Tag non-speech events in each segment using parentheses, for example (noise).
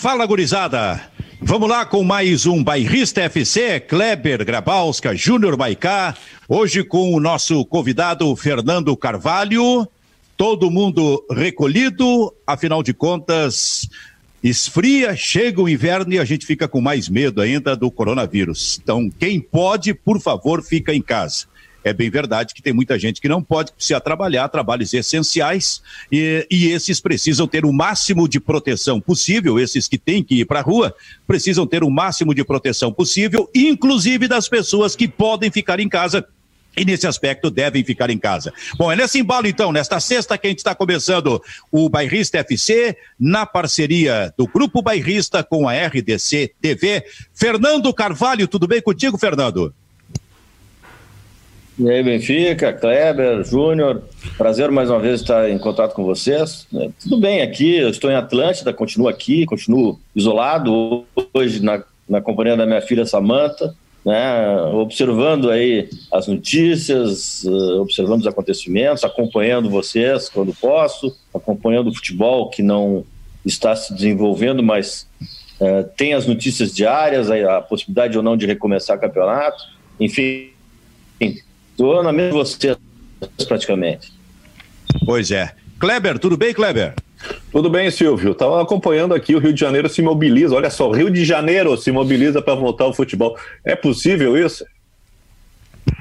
Fala, gurizada! Vamos lá com mais um Bairrista FC, Kleber Grabowska, Júnior Maicá. Hoje com o nosso convidado Fernando Carvalho. Todo mundo recolhido, afinal de contas, esfria, chega o inverno e a gente fica com mais medo ainda do coronavírus. Então, quem pode, por favor, fica em casa é bem verdade que tem muita gente que não pode precisar trabalhar, trabalhos essenciais, e, e esses precisam ter o máximo de proteção possível, esses que têm que ir para a rua, precisam ter o máximo de proteção possível, inclusive das pessoas que podem ficar em casa e nesse aspecto devem ficar em casa. Bom, é nesse embalo então, nesta sexta que a gente está começando o Bairrista FC, na parceria do Grupo Bairrista com a RDC TV. Fernando Carvalho, tudo bem contigo, Fernando? E aí, Benfica, Kleber, Júnior, prazer mais uma vez estar em contato com vocês. É, tudo bem aqui, eu estou em Atlântida, continuo aqui, continuo isolado hoje na, na companhia da minha filha Samanta, né, observando aí as notícias, uh, observando os acontecimentos, acompanhando vocês quando posso, acompanhando o futebol que não está se desenvolvendo, mas uh, tem as notícias diárias, a, a possibilidade ou não de recomeçar campeonato, enfim Estou na mesma você praticamente. Pois é. Kleber, tudo bem, Kleber? Tudo bem, Silvio. Estava acompanhando aqui, o Rio de Janeiro se mobiliza. Olha só, o Rio de Janeiro se mobiliza para voltar ao futebol. É possível isso?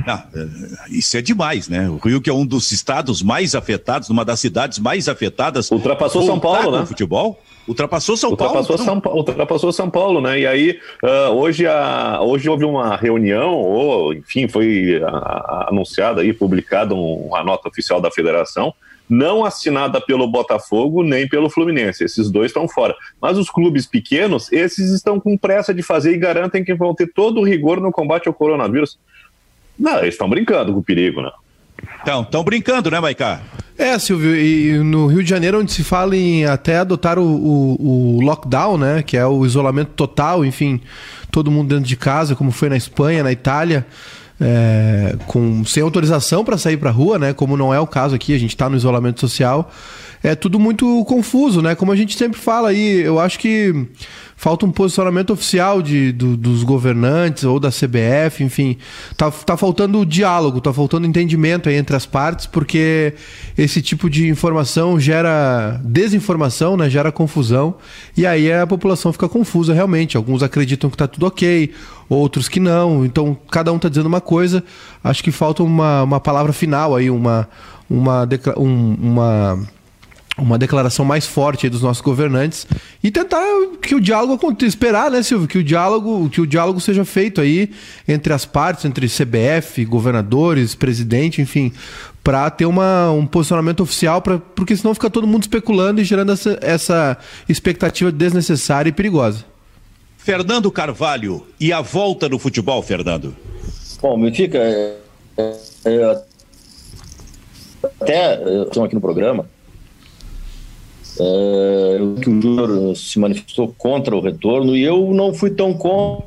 Não, é, isso é demais, né? O Rio, que é um dos estados mais afetados, uma das cidades mais afetadas. Ultrapassou São Paulo, né? futebol. Ultrapassou São ultrapassou Paulo. São, Paulo ultrapassou São Paulo, né? E aí, uh, hoje, a, hoje houve uma reunião, ou, enfim, foi a, a, anunciada aí, publicada uma nota oficial da federação, não assinada pelo Botafogo nem pelo Fluminense. Esses dois estão fora. Mas os clubes pequenos, esses estão com pressa de fazer e garantem que vão ter todo o rigor no combate ao coronavírus. Não, eles estão brincando com o perigo, né? Então, estão brincando, né, Maicá? É, Silvio, e no Rio de Janeiro, onde se fala em até adotar o, o, o, lockdown, né? Que é o isolamento total, enfim, todo mundo dentro de casa, como foi na Espanha, na Itália, é, com, sem autorização para sair para rua, né? Como não é o caso aqui, a gente está no isolamento social. É tudo muito confuso, né? Como a gente sempre fala aí, eu acho que falta um posicionamento oficial de, do, dos governantes ou da CBF, enfim. Tá, tá faltando diálogo, tá faltando entendimento entre as partes, porque esse tipo de informação gera desinformação, né? gera confusão, e aí a população fica confusa realmente. Alguns acreditam que tá tudo ok, outros que não. Então, cada um tá dizendo uma coisa. Acho que falta uma, uma palavra final aí, uma, uma, um, uma uma declaração mais forte dos nossos governantes e tentar que o diálogo aconteça, esperar, né, Silvio, que o diálogo, que o diálogo seja feito aí entre as partes, entre CBF, governadores, presidente, enfim, para ter uma, um posicionamento oficial, pra, porque senão fica todo mundo especulando e gerando essa, essa expectativa desnecessária e perigosa. Fernando Carvalho e a volta do futebol, Fernando. Bom, me fica é, é, até estão aqui no programa que o Júnior se manifestou contra o retorno e eu não fui tão contra.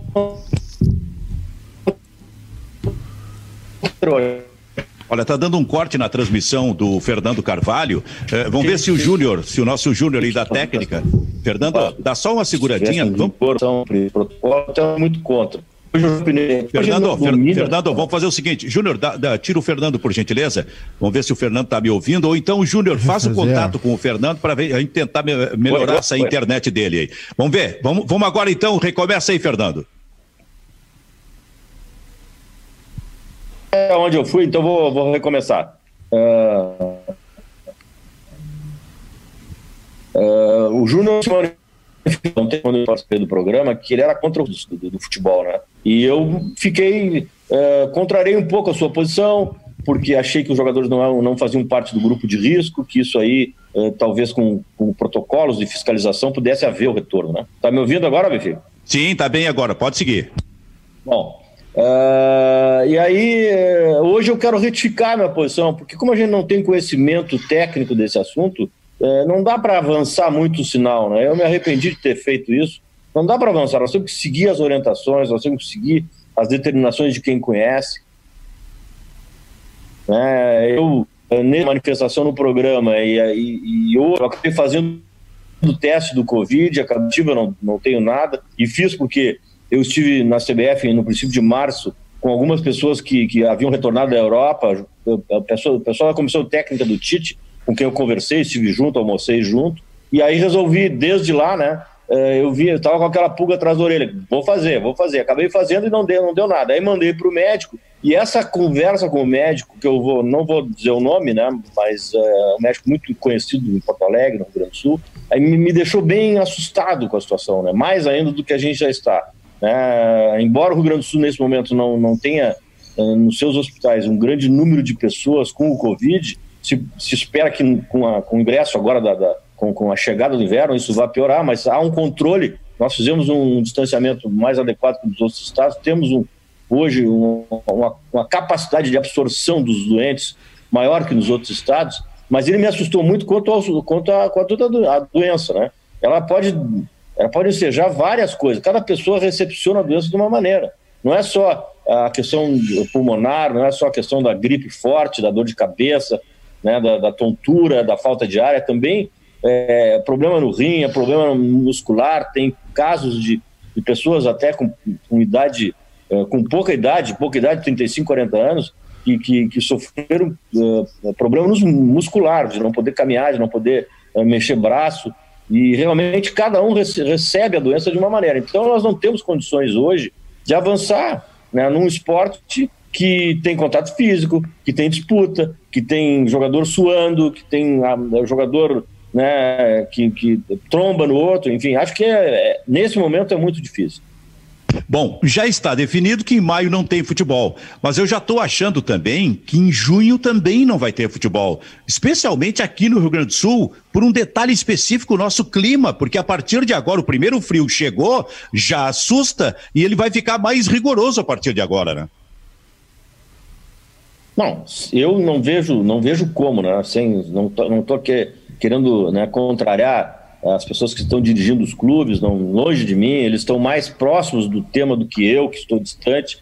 Olha, tá dando um corte na transmissão do Fernando Carvalho. É, vamos ver se o Júnior, se o nosso Júnior aí da técnica. Fernando, dá só uma seguradinha. Vamos... Protocolo, muito contra. Fernando, Fer, Fernando, vamos fazer o seguinte. Júnior, tira o Fernando, por gentileza. Vamos ver se o Fernando está me ouvindo. Ou então, Júnior, (laughs) faça o contato com o Fernando para a gente tentar me, melhorar essa internet dele aí. Vamos ver. Vamos, vamos agora então. Recomeça aí, Fernando. É onde eu fui, então vou, vou recomeçar. Uh, uh, o Júnior ontem quando eu participei do programa que ele era contra o do, do futebol, né? E eu fiquei uh, contrarei um pouco a sua posição porque achei que os jogadores não, não faziam parte do grupo de risco, que isso aí uh, talvez com, com, protocolos de fiscalização pudesse haver o retorno, né? Tá me ouvindo agora, Bifi? Sim, tá bem agora. Pode seguir. Bom, Uh, e aí, hoje eu quero retificar minha posição, porque como a gente não tem conhecimento técnico desse assunto, é, não dá para avançar muito o sinal, né? Eu me arrependi de ter feito isso. Não dá para avançar, nós temos que seguir as orientações, nós temos que seguir as determinações de quem conhece. É, eu, nessa manifestação no programa, e, e, e eu acabei fazendo do teste do Covid, a eu não, não tenho nada, e fiz porque eu estive na CBF no princípio de março com algumas pessoas que, que haviam retornado da Europa, pessoa, o pessoal da comissão técnica do Tite, com quem eu conversei, estive junto, almocei junto, e aí resolvi, desde lá, né, eh, eu vi, eu tava com aquela pulga atrás da orelha, vou fazer, vou fazer. Acabei fazendo e não deu, não deu nada. Aí mandei para o médico, e essa conversa com o médico, que eu vou, não vou dizer o nome, né, mas é um médico muito conhecido em Porto Alegre, no Rio Grande do Sul, aí me deixou bem assustado com a situação, né, mais ainda do que a gente já está. Né? Embora o Rio Grande do Sul, nesse momento, não, não tenha nos seus hospitais um grande número de pessoas com o Covid, se, se espera que com, a, com o ingresso agora da, da com, com, a chegada do inverno isso vai piorar, mas há um controle. Nós fizemos um distanciamento mais adequado que nos outros estados, temos um, hoje um, uma, uma, capacidade de absorção dos doentes maior que nos outros estados, mas ele me assustou muito quanto, ao, quanto, a, quanto a doença, né? Ela pode, ela pode ensejar várias coisas, cada pessoa recepciona a doença de uma maneira. Não é só a questão pulmonar, não é só a questão da gripe forte, da dor de cabeça, né, da, da tontura, da falta de ar, é também é, problema no rim, é problema muscular, tem casos de, de pessoas até com, com idade, é, com pouca idade, pouca idade, 35, 40 anos, que, que, que sofreram uh, problemas musculares, de não poder caminhar, de não poder uh, mexer braço, e realmente cada um recebe a doença de uma maneira. Então nós não temos condições hoje de avançar né, num esporte que tem contato físico, que tem disputa, que tem jogador suando, que tem ah, jogador né, que, que, tromba no outro, enfim, acho que é, é, nesse momento é muito difícil. Bom, já está definido que em maio não tem futebol, mas eu já estou achando também que em junho também não vai ter futebol, especialmente aqui no Rio Grande do Sul, por um detalhe específico, o nosso clima, porque a partir de agora o primeiro frio chegou, já assusta e ele vai ficar mais rigoroso a partir de agora, né? Não, eu não vejo, não vejo como, né? Sem, não tô, não tô que, querendo né, contrariar as pessoas que estão dirigindo os clubes, não longe de mim, eles estão mais próximos do tema do que eu, que estou distante,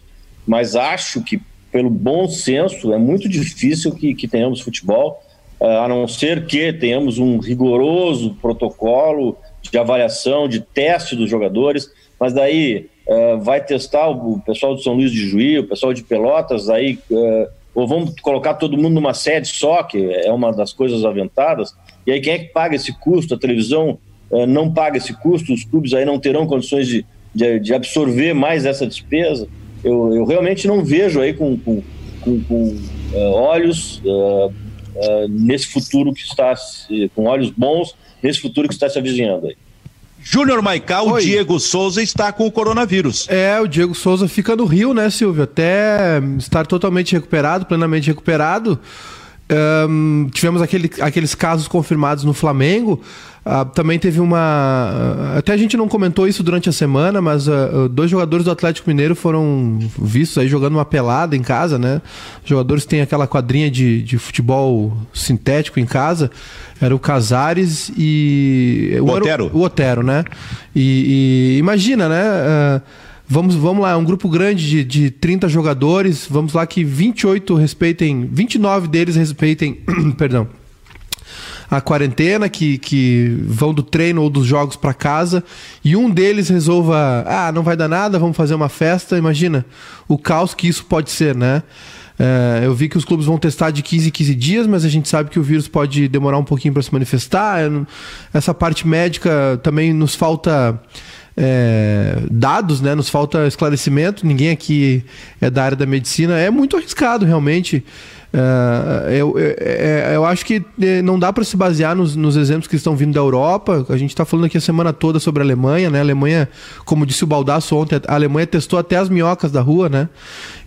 mas acho que pelo bom senso é muito difícil que, que tenhamos futebol, eh, a não ser que tenhamos um rigoroso protocolo de avaliação, de teste dos jogadores, mas daí uh, vai testar o pessoal do São Luís de Juí, o pessoal de Pelotas, aí uh, ou vamos colocar todo mundo numa sede só, que é uma das coisas aventadas, e aí quem é que paga esse custo? A televisão uh, não paga esse custo, os clubes aí não terão condições de, de, de absorver mais essa despesa. Eu, eu, realmente não vejo aí com, com, com, com uh, olhos uh, nesse futuro que está, com olhos bons, nesse futuro que está se avizinhando aí. Júnior Maiká, o Diego Souza está com o coronavírus. É, o Diego Souza fica no Rio, né, Silvio? Até estar totalmente recuperado, plenamente recuperado. Um, tivemos aquele, aqueles casos confirmados no Flamengo. Uh, também teve uma. Uh, até a gente não comentou isso durante a semana, mas uh, dois jogadores do Atlético Mineiro foram vistos aí jogando uma pelada em casa, né? Jogadores têm aquela quadrinha de, de futebol sintético em casa. Era o Casares e. O Otero. O Otero, né? E, e imagina, né? Vamos, vamos lá, é um grupo grande de, de 30 jogadores. Vamos lá que 28 respeitem, 29 deles respeitem, (clears throat) perdão, a quarentena, que, que vão do treino ou dos jogos para casa, e um deles resolva, ah, não vai dar nada, vamos fazer uma festa. Imagina o caos que isso pode ser, né? É, eu vi que os clubes vão testar de 15 em 15 dias, mas a gente sabe que o vírus pode demorar um pouquinho para se manifestar. Essa parte médica também nos falta é, dados, né? Nos falta esclarecimento. Ninguém aqui é da área da medicina. É muito arriscado, realmente. Uh, eu, eu, eu, acho que é, não dá para se basear nos, nos, exemplos que estão vindo da Europa. A gente está falando aqui a semana toda sobre a Alemanha, né? A Alemanha, como disse o Baldasso ontem, a Alemanha testou até as minhocas da rua, né?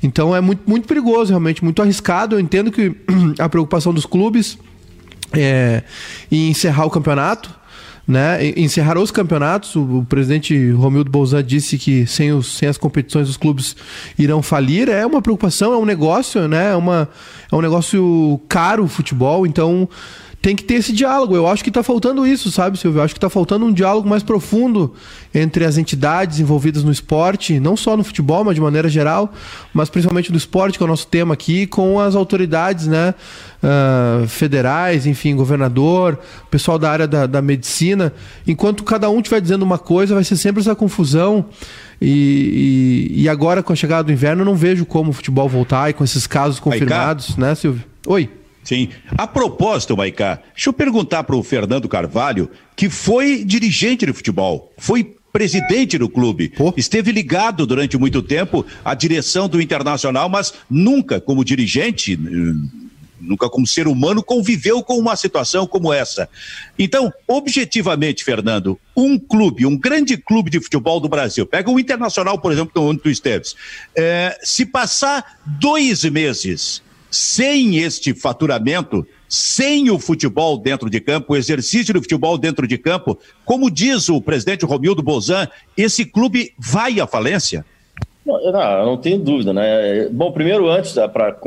Então é muito, muito perigoso, realmente, muito arriscado. Eu entendo que (clears throat) a preocupação dos clubes é em encerrar o campeonato né? Os campeonatos. O, o presidente Romildo Bolzan disse que sem, os, sem as competições os clubes irão falir. É uma preocupação, é um negócio, né? É, uma, é um negócio caro o futebol, então tem que ter esse diálogo. Eu acho que está faltando isso, sabe, Silvio? Eu acho que está faltando um diálogo mais profundo entre as entidades envolvidas no esporte, não só no futebol, mas de maneira geral, mas principalmente do esporte, que é o nosso tema aqui, com as autoridades né, uh, federais, enfim, governador, pessoal da área da, da medicina. Enquanto cada um estiver dizendo uma coisa, vai ser sempre essa confusão. E, e, e, agora, com a chegada do inverno, eu não vejo como o futebol voltar e com esses casos confirmados, né, Silvio? Oi. Sim. A propósito, Maicá, deixa eu perguntar para o Fernando Carvalho, que foi dirigente de futebol, foi presidente do clube, esteve ligado durante muito tempo à direção do Internacional, mas nunca como dirigente, nunca como ser humano, conviveu com uma situação como essa. Então, objetivamente, Fernando, um clube, um grande clube de futebol do Brasil, pega o Internacional, por exemplo, onde tu esteves, é, se passar dois meses sem este faturamento, sem o futebol dentro de campo, o exercício do futebol dentro de campo, como diz o presidente Romildo Bozan, esse clube vai à falência? Não, não, tenho dúvida, né? Bom, primeiro, antes, para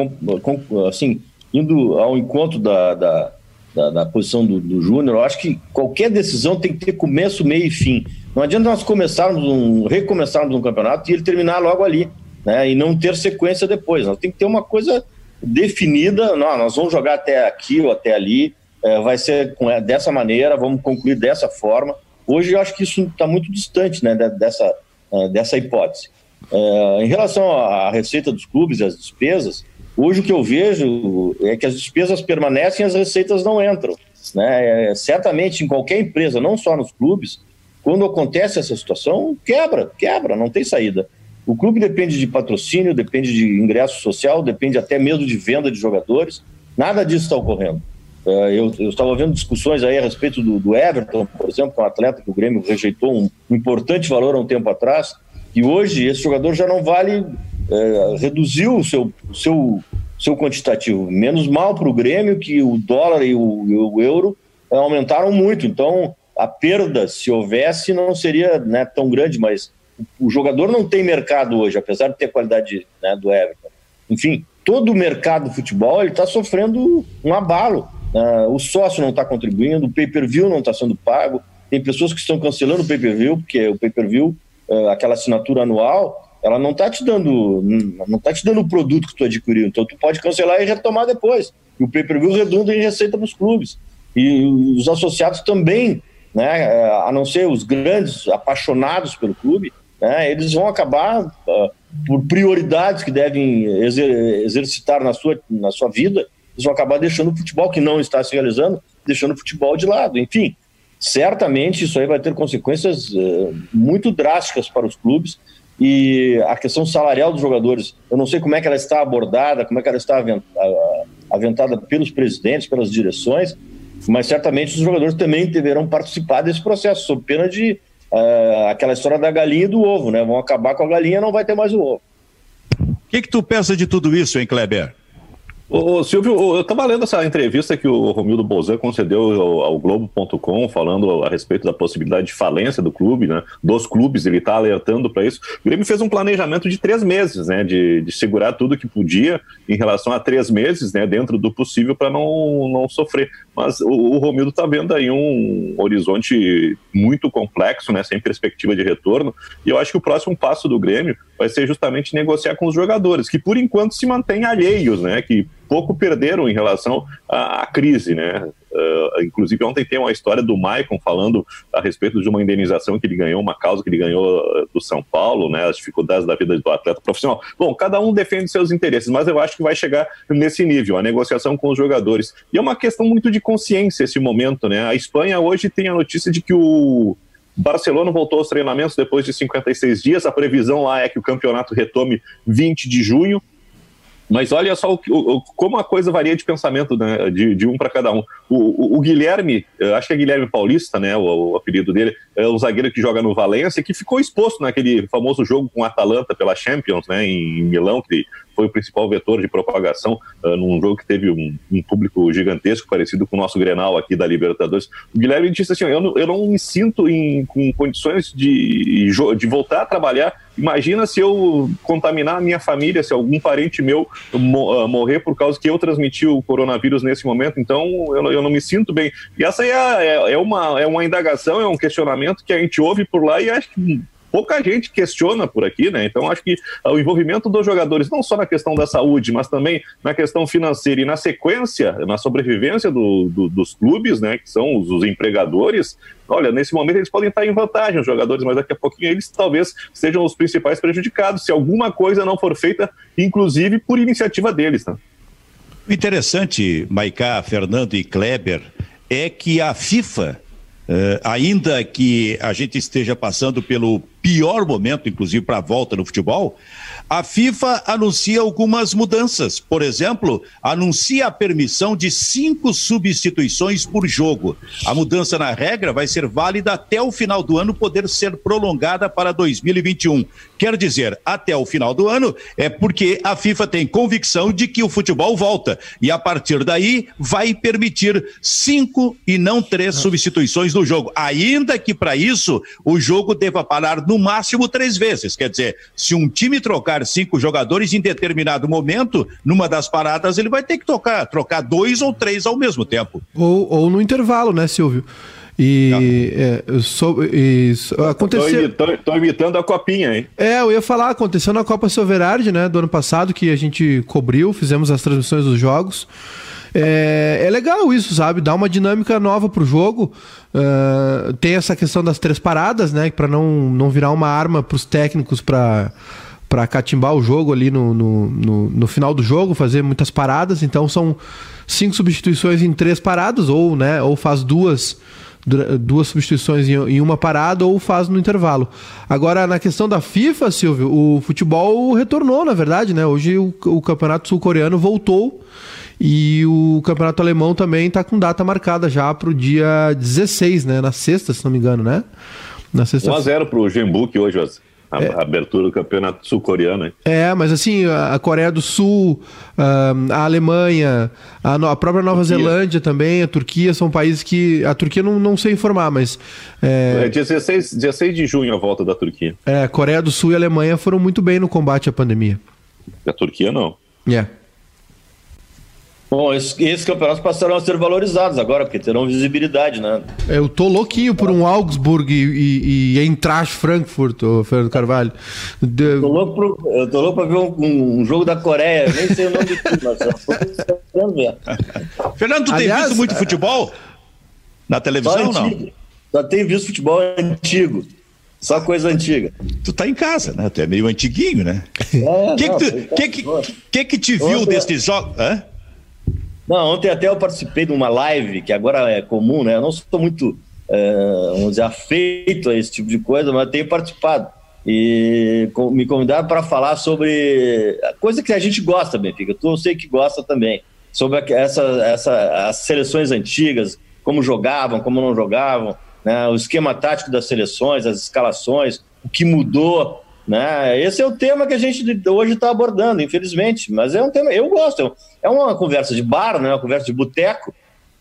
assim, indo ao encontro da, da, da, da posição do, do Júnior, eu acho que qualquer decisão tem que ter começo, meio e fim. Não adianta nós começarmos um, recomeçarmos um campeonato e ele terminar logo ali, né? E não ter sequência depois. Nós tem que ter uma coisa definida, não, nós vamos jogar até aqui ou até ali, é, vai ser é, dessa maneira, vamos concluir dessa forma. Hoje eu acho que isso está muito distante né, dessa, é, dessa hipótese. É, em relação à receita dos clubes e às despesas, hoje o que eu vejo é que as despesas permanecem e as receitas não entram. Né? É, certamente em qualquer empresa, não só nos clubes, quando acontece essa situação, quebra, quebra, não tem saída. O clube depende de patrocínio, depende de ingresso social, depende até mesmo de venda de jogadores. Nada disso está ocorrendo. É, eu, estava vendo discussões aí a respeito do, do, Everton, por exemplo, que é um atleta que o Grêmio rejeitou um, importante valor há um tempo atrás, e hoje esse jogador já não vale, é, reduziu o seu, seu, seu quantitativo. Menos mal para o Grêmio que o dólar e o, e o euro é, aumentaram muito, então a perda, se houvesse, não seria né, tão grande, mas o jogador não tem mercado hoje, apesar de ter qualidade né, do Everton. Enfim, todo o mercado do futebol está sofrendo um abalo. Uh, o sócio não está contribuindo, o pay-per-view não está sendo pago. Tem pessoas que estão cancelando o pay-per-view, porque o pay-per-view, uh, aquela assinatura anual, ela não está te dando, não tá te dando o produto que tu adquiriu. Então tu pode cancelar e retomar depois. E o pay-per-view redunda em receita para os clubes. E os associados também, né, eh, a não ser os grandes apaixonados pelo clube, né, eles vão acabar, uh, por prioridades que devem exer exercitar na sua, na sua vida, eles vão acabar deixando o futebol, que não está se realizando, deixando o futebol de lado. Enfim, certamente isso aí vai ter consequências uh, muito drásticas para os clubes. E a questão salarial dos jogadores, eu não sei como é que ela está abordada, como é que ela está aventada pelos presidentes, pelas direções, mas certamente os jogadores também deverão participar desse processo, sob pena de uh, aquela história da galinha e do ovo, né? Vão acabar com a galinha, não vai ter mais o ovo. O que, que tu pensa de tudo isso, hein, Kleber? Ô, Silvio, eu estava lendo essa entrevista que o Romildo Bozan concedeu ao, ao Globo.com, falando a respeito da possibilidade de falência do clube, né? Dos clubes, ele está alertando para isso. O Grêmio fez um planejamento de três meses, né? De, de segurar tudo que podia em relação a três meses, né? Dentro do possível para não, não sofrer. Mas o, o Romildo está vendo aí um horizonte muito complexo, né? Sem perspectiva de retorno. E eu acho que o próximo passo do Grêmio vai ser justamente negociar com os jogadores, que por enquanto se mantêm alheios, né? Que pouco perderam em relação à, à crise, né? Uh, inclusive ontem tem uma história do Maicon falando a respeito de uma indenização que ele ganhou, uma causa que ele ganhou uh, do São Paulo, né? As dificuldades da vida do atleta profissional. Bom, cada um defende seus interesses, mas eu acho que vai chegar nesse nível, a negociação com os jogadores. E é uma questão muito de consciência esse momento, né? A Espanha hoje tem a notícia de que o Barcelona voltou aos treinamentos depois de 56 dias. A previsão lá é que o campeonato retome 20 de junho. Mas olha só o, o, como a coisa varia de pensamento né, de, de, um para cada um. O, o, Guilherme, acho que é Guilherme Paulista, né, o, apelido dele, é um zagueiro que joga no Valência, que ficou exposto naquele famoso jogo com o Atalanta pela Champions, né, em Milão, que foi o principal vetor de propagação uh, num jogo que teve um, um, público gigantesco, parecido com o nosso Grenal aqui da Libertadores. O Guilherme disse assim: eu não, eu não me sinto em, com condições de, de voltar a trabalhar. Imagina se eu contaminar a minha família, se algum parente meu uh, morrer por causa que eu transmiti o coronavírus nesse momento. Então, eu, eu não me sinto bem. E essa é, é, é, uma, é uma indagação, é um questionamento que a gente ouve por lá e acho que pouca gente questiona por aqui, né? Então acho que o envolvimento dos jogadores, não só na questão da saúde, mas também na questão financeira e na sequência, na sobrevivência do, do, dos clubes, né? Que são os, os, empregadores. Olha, nesse momento eles podem estar em vantagem, os jogadores, mas daqui a pouquinho eles talvez sejam os principais prejudicados, se alguma coisa não for feita, inclusive por iniciativa deles, né? O interessante, Maicá, Fernando e Kleber, é que a FIFA, eh, ainda que a gente esteja passando pelo pior momento, inclusive, para a volta no futebol, a FIFA anuncia algumas mudanças. Por exemplo, anuncia a permissão de cinco substituições por jogo. A mudança na regra vai ser válida até o final do ano, poder ser prolongada para 2021. Quer dizer, até o final do ano é porque a FIFA tem convicção de que o futebol volta. E a partir daí vai permitir cinco e não três substituições no jogo. Ainda que para isso o jogo deva parar no no máximo três vezes. Quer dizer, se um time trocar cinco jogadores em determinado momento, numa das paradas, ele vai ter que tocar, trocar dois ou três ao mesmo tempo. Ou, ou no intervalo, né, Silvio? E, é, sou, e aconteceu. Estou imitando a copinha, hein? É, eu ia falar, aconteceu na Copa Silverard, né, do ano passado, que a gente cobriu, fizemos as transmissões dos jogos. É, é legal isso, sabe? Dá uma dinâmica nova pro jogo. Uh, tem essa questão das três paradas, né? Para não, não virar uma arma pros técnicos para para catimbar o jogo ali no, no, no, no, final do jogo, fazer muitas paradas. Então são cinco substituições em três paradas, ou, né, ou faz duas, duas substituições em, uma parada, ou faz no intervalo. Agora, na questão da FIFA, Silvio, o futebol retornou, na verdade, né? Hoje o, o campeonato sul-coreano voltou e o campeonato alemão também está com data marcada já para o dia 16, né? Na sexta, se não me engano, né? Na sexta. 1x0 para o Gembuk hoje, a é. abertura do campeonato sul-coreano. É, mas assim, a Coreia do Sul, a Alemanha, a, própria Nova Turquia. Zelândia também, a Turquia, são países que. A Turquia não, não sei informar, mas. É... é 16, 16 de junho a volta da Turquia. É, Coreia do Sul e Alemanha foram muito bem no combate à pandemia. A Turquia não. É. Yeah. Bom, esses, esses, campeonatos passarão a ser valorizados agora, porque terão visibilidade, né? Eu tô louquinho por um Augsburg e, e, e Eintracht Frankfurt, ô Fernando Carvalho. De... Eu, tô louco pro, eu tô louco pra ver um, um, jogo da Coreia, nem sei o nome de tudo, mas Fernando, tu Aliás, tem visto muito futebol na televisão ou não? Só tenho visto futebol antigo. Só coisa antiga. Tu tá em casa, né? Tu é meio antiguinho, né? O é, que, que, que, que, que, que te viu Ontem... destes jogos? Hã? Não, ontem até eu participei de uma live, que agora é comum, né? Eu não sou muito, é, vamos dizer, afeito a esse tipo de coisa, mas tenho participado. E me convidaram para falar sobre a coisa que a gente gosta, Benfica. Tu eu sei que gosta também. Sobre essa, essa, as seleções antigas, como jogavam, como não jogavam, né? o esquema tático das seleções, as escalações, o que mudou né? Esse é o tema que a gente hoje está abordando, infelizmente, mas é um tema, eu gosto, é uma conversa de bar, né? uma conversa de boteco,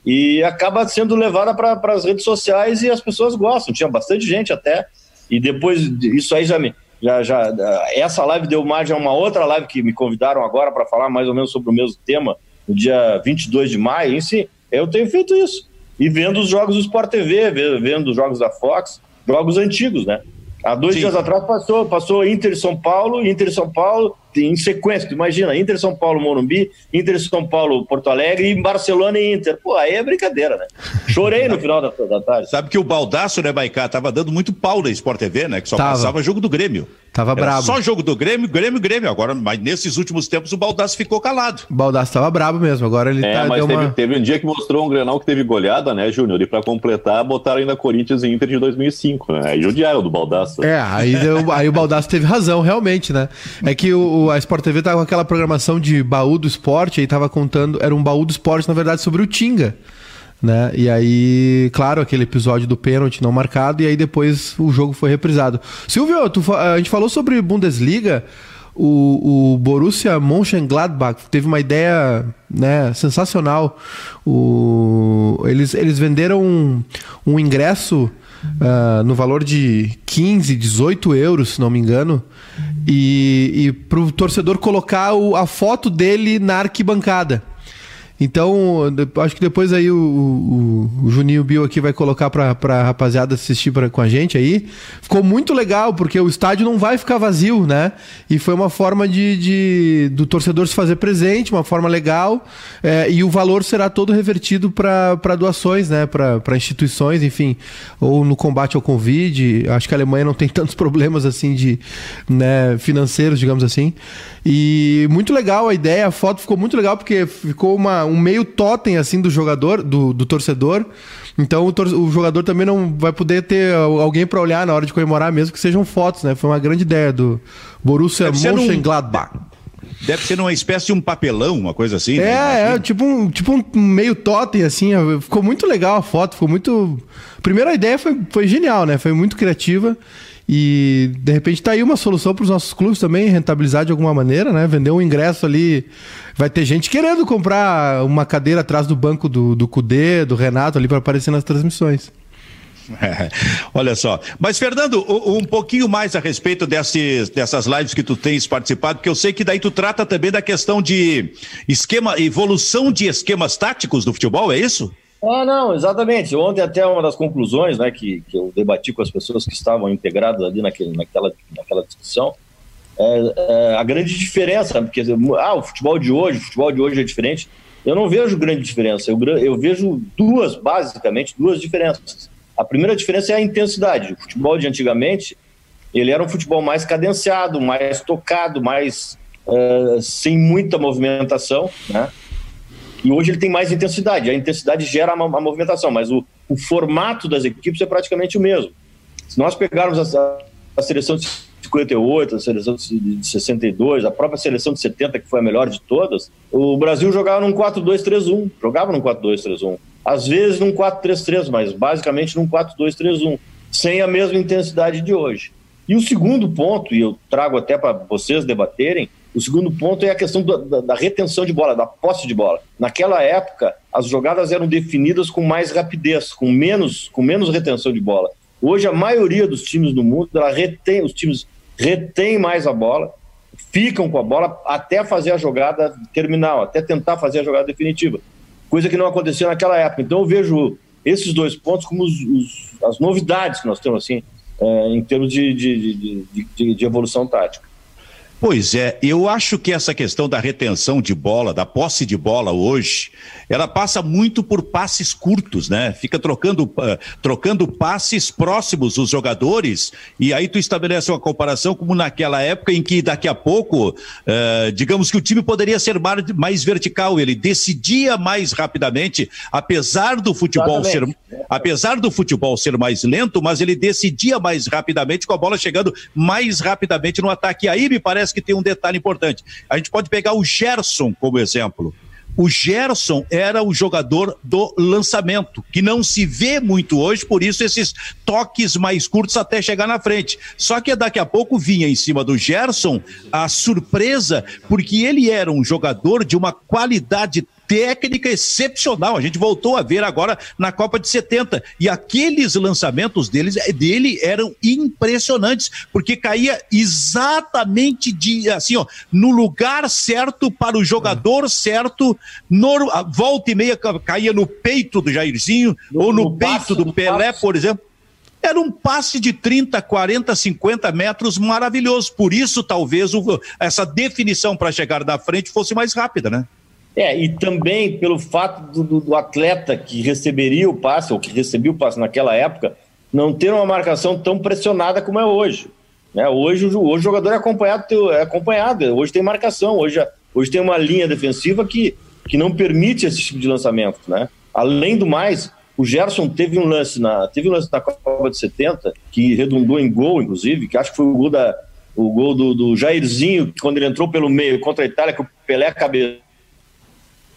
e acaba sendo levada para as redes sociais e as pessoas gostam. Tinha bastante gente até, e depois isso aí já me. Já, já, essa live deu margem a uma outra live que me convidaram agora para falar mais ou menos sobre o mesmo tema, no dia 22 de maio. Em si, eu tenho feito isso. E vendo os jogos do Sport TV, vendo os jogos da Fox, jogos antigos, né? Há dois Sim. dias atrás passou, passou Inter São Paulo, Inter São Paulo, em sequência, imagina, Inter São Paulo Morumbi, Inter São Paulo Porto Alegre e Barcelona e Inter. Pô, aí é brincadeira, né? Chorei no (laughs) final da, da tarde. Sabe que o Baldaço, né, Baicá, tava dando muito pau na Sport TV, né? Que só tava. passava jogo do Grêmio. Tava Era brabo. Só jogo do Grêmio, Grêmio, Grêmio. Agora, mas nesses últimos tempos o Baldaço ficou calado. O Baldaço tava brabo mesmo. Agora ele é, tá. Mas teve, uma... teve, um dia que mostrou um Grenal que teve goleada, né, Júnior? E pra completar, botaram ainda Corinthians e Inter de 2005, né? Aí judiaram do Baldaço. É, aí, deu, aí o Baldaço teve razão, realmente, né? É que o, a Sport TV tava com aquela programação de baú do esporte, aí tava contando. Era um baú do esporte, na verdade, sobre o Tinga né? E aí, claro, aquele episódio do pênalti não marcado, e aí depois o jogo foi reprisado. Silvio, tu, a gente falou sobre Bundesliga. o, o Borussia Mönchengladbach teve uma ideia né, sensacional. O, eles, eles venderam um, um ingresso uh, no valor de 15, 18 euros, se não me engano, e, e para o torcedor colocar o, a foto dele na arquibancada. Então, acho que depois aí o, o, o Juninho Bill aqui vai colocar pra, pra rapaziada assistir pra, com a gente aí. Ficou muito legal, porque o estádio não vai ficar vazio, né? E foi uma forma de, de do torcedor se fazer presente, uma forma legal. É, e o valor será todo revertido para doações, né? Para instituições, enfim. Ou no combate ao Covid. Acho que a Alemanha não tem (laughs) tantos problemas assim de né, financeiros, digamos assim. E muito legal a ideia, a foto ficou muito legal, porque ficou uma um meio totem assim do jogador, do, do torcedor. Então o, tor o, jogador também não vai poder ter alguém para olhar na hora de comemorar, mesmo que sejam fotos, né? Foi uma grande ideia do Borussia Mönchengladbach. Deve ser numa espécie de um papelão, uma coisa assim. É, né? é tipo, um, tipo um meio totem, assim. Ficou muito legal a foto, ficou muito. Primeira ideia foi, foi genial, né? Foi muito criativa. E de repente tá aí uma solução para os nossos clubes também rentabilizar de alguma maneira, né? Vender um ingresso ali. Vai ter gente querendo comprar uma cadeira atrás do banco do, do Cudê, do Renato ali para aparecer nas transmissões. É, olha só. Mas, Fernando, um pouquinho mais a respeito desses, dessas lives que tu tens participado, porque eu sei que daí tu trata também da questão de esquema, evolução de esquemas táticos do futebol, é isso? Ah, não, exatamente. Ontem até uma das conclusões né, que, que eu debati com as pessoas que estavam integradas ali naquele, naquela, naquela discussão, é, é, a grande diferença, porque ah, o futebol de hoje, o futebol de hoje é diferente. Eu não vejo grande diferença. Eu, eu vejo duas, basicamente, duas diferenças. A primeira diferença é a intensidade. O futebol de antigamente, ele era um futebol mais cadenciado, mais tocado, mais uh, sem muita movimentação, né? E hoje ele tem mais intensidade. A intensidade gera a, a movimentação, mas o, o, formato das equipes é praticamente o mesmo. Se nós pegarmos a, a seleção de 58, a seleção de 62, a própria seleção de 70, que foi a melhor de todas, o Brasil jogava num 4-2-3-1. Jogava num 4-2-3-1. Às vezes num 4-3-3, mas basicamente num 4-2-3-1. Sem a mesma intensidade de hoje. E o segundo ponto, e eu trago até para vocês debaterem, o segundo ponto é a questão da, da, da, retenção de bola, da posse de bola. Naquela época, as jogadas eram definidas com mais rapidez, com menos, com menos retenção de bola. Hoje, a maioria dos times no mundo, ela retém, os times retêm mais a bola, ficam com a bola até fazer a jogada terminal, até tentar fazer a jogada definitiva. Coisa que não acontecia naquela época. Então, eu vejo esses dois pontos como os, os, as novidades que nós temos, assim, é, em termos de, de, de, de evolução tática. Pois é, eu acho que essa questão da retenção de bola, da posse de bola hoje, ela passa muito por passes curtos, né? Fica trocando, uh, trocando passes próximos os jogadores, e aí tu estabelece uma comparação como naquela época em que daqui a pouco, uh, digamos que o time poderia ser mais vertical, ele decidia mais rapidamente, apesar do futebol Exatamente. ser, apesar do futebol ser mais lento, mas ele decidia mais rapidamente com a bola chegando mais rapidamente no ataque. Aí me parece que tem um detalhe importante. A gente pode pegar o Gerson como exemplo. O Gerson era o jogador do lançamento, que não se vê muito hoje, por isso esses toques mais curtos até chegar na frente. Só que daqui a pouco vinha em cima do Gerson a surpresa, porque ele era um jogador de uma qualidade técnica excepcional. A gente voltou a ver agora na Copa de 70. E aqueles lançamentos deles, dele eram impressionantes, porque caía exatamente de assim, ó, no lugar certo para o jogador certo, no, volta e meia caía no peito do Jairzinho, no, ou no, no peito do Pelé, por exemplo. Era um passe de 30, 40, 50 metros maravilhoso. Por isso, talvez, essa definição para chegar da frente fosse mais rápida, né? É, e também pelo fato do, do, atleta que receberia o passe, ou que recebia o passe naquela época, não ter uma marcação tão pressionada como é hoje. Né? Hoje, hoje o jogador é acompanhado, é acompanhado, hoje tem marcação, hoje, hoje tem uma linha defensiva que, que não permite esse tipo de lançamento. Né? Além do mais, o Gerson teve um lance na, teve um lance na Copa de 70, que redundou em gol, inclusive, que acho que foi o gol, da, o gol do, do Jairzinho, quando ele entrou pelo meio contra a Itália, que o Pelé cabeçou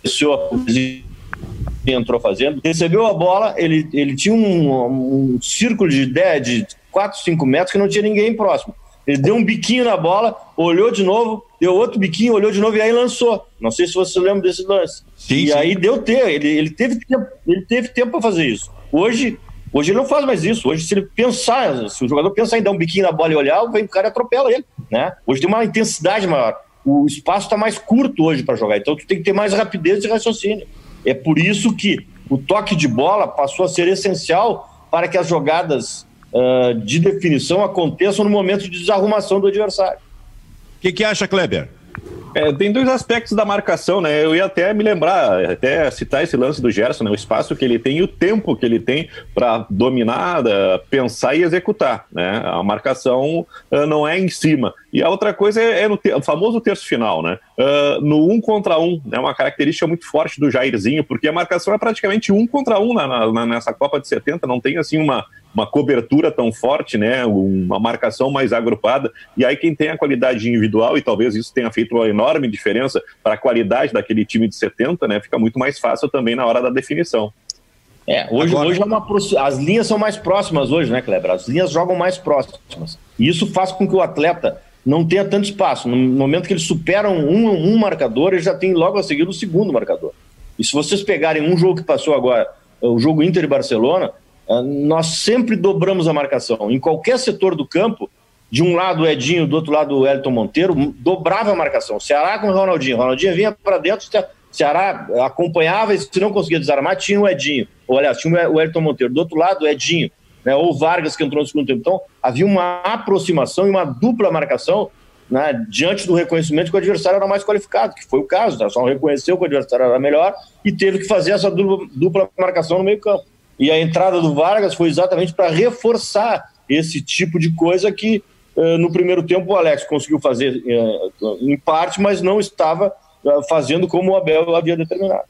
a entrou fazendo, recebeu a bola, ele, ele tinha um, um círculo de ideia de 4, 5 metros que não tinha ninguém próximo. Ele deu um biquinho na bola, olhou de novo, deu outro biquinho, olhou de novo e aí lançou. Não sei se você lembra desse lance. Sim, e sim. aí deu tempo, ele, ele teve tempo, ele teve tempo para fazer isso. Hoje, hoje ele não faz mais isso. Hoje, se ele pensar, se o jogador pensar em dar um biquinho na bola e olhar, vem o cara e atropela ele. Né? Hoje tem uma intensidade maior. O espaço está mais curto hoje para jogar, então tu tem que ter mais rapidez de raciocínio. É por isso que o toque de bola passou a ser essencial para que as jogadas uh, de definição aconteçam no momento de desarrumação do adversário. O que, que acha, Kleber? É, tem dois aspectos da marcação, né? Eu ia até me lembrar, até citar esse lance do Gerson, né? O espaço que ele tem e o tempo que ele tem para dominar, pensar e executar, né? A marcação uh, não é em cima. E a outra coisa é, é no te famoso terço final, né? Uh, no um contra um, é né? uma característica muito forte do Jairzinho, porque a marcação é praticamente um contra um na, na, nessa Copa de 70, não tem assim uma, uma cobertura tão forte, né? Uma marcação mais agrupada. E aí quem tem a qualidade individual, e talvez isso tenha feito uma enorme diferença para a qualidade daquele time de 70, né? Fica muito mais fácil também na hora da definição. É, hoje, Agora... hoje é uma, as linhas são mais próximas hoje, né, Kleber? As linhas jogam mais próximas. E isso faz com que o atleta não tenha tanto espaço. No momento que eles superam um, um marcador, eles já tem logo a seguir o segundo marcador. E se vocês pegarem um jogo que passou agora, o jogo Inter e Barcelona, nós sempre dobramos a marcação. Em qualquer setor do campo, de um lado o Edinho, do outro lado o Elton Monteiro, dobrava a marcação. Ceará com o Ronaldinho. Ronaldinho vinha para dentro, Ceará acompanhava e se não conseguia desarmar, tinha o Edinho. Ou, aliás, tinha o Elton Monteiro. Do outro lado, o Edinho né, ou Vargas que entrou no segundo tempo. Então, havia uma aproximação e uma dupla marcação né, diante do reconhecimento que o adversário era mais qualificado, que foi o caso, né, só reconheceu que o adversário era melhor e teve que fazer essa dupla marcação no meio campo. E a entrada do Vargas foi exatamente para reforçar esse tipo de coisa que uh, no primeiro tempo o Alex conseguiu fazer uh, em parte, mas não estava uh, fazendo como o Abel havia determinado.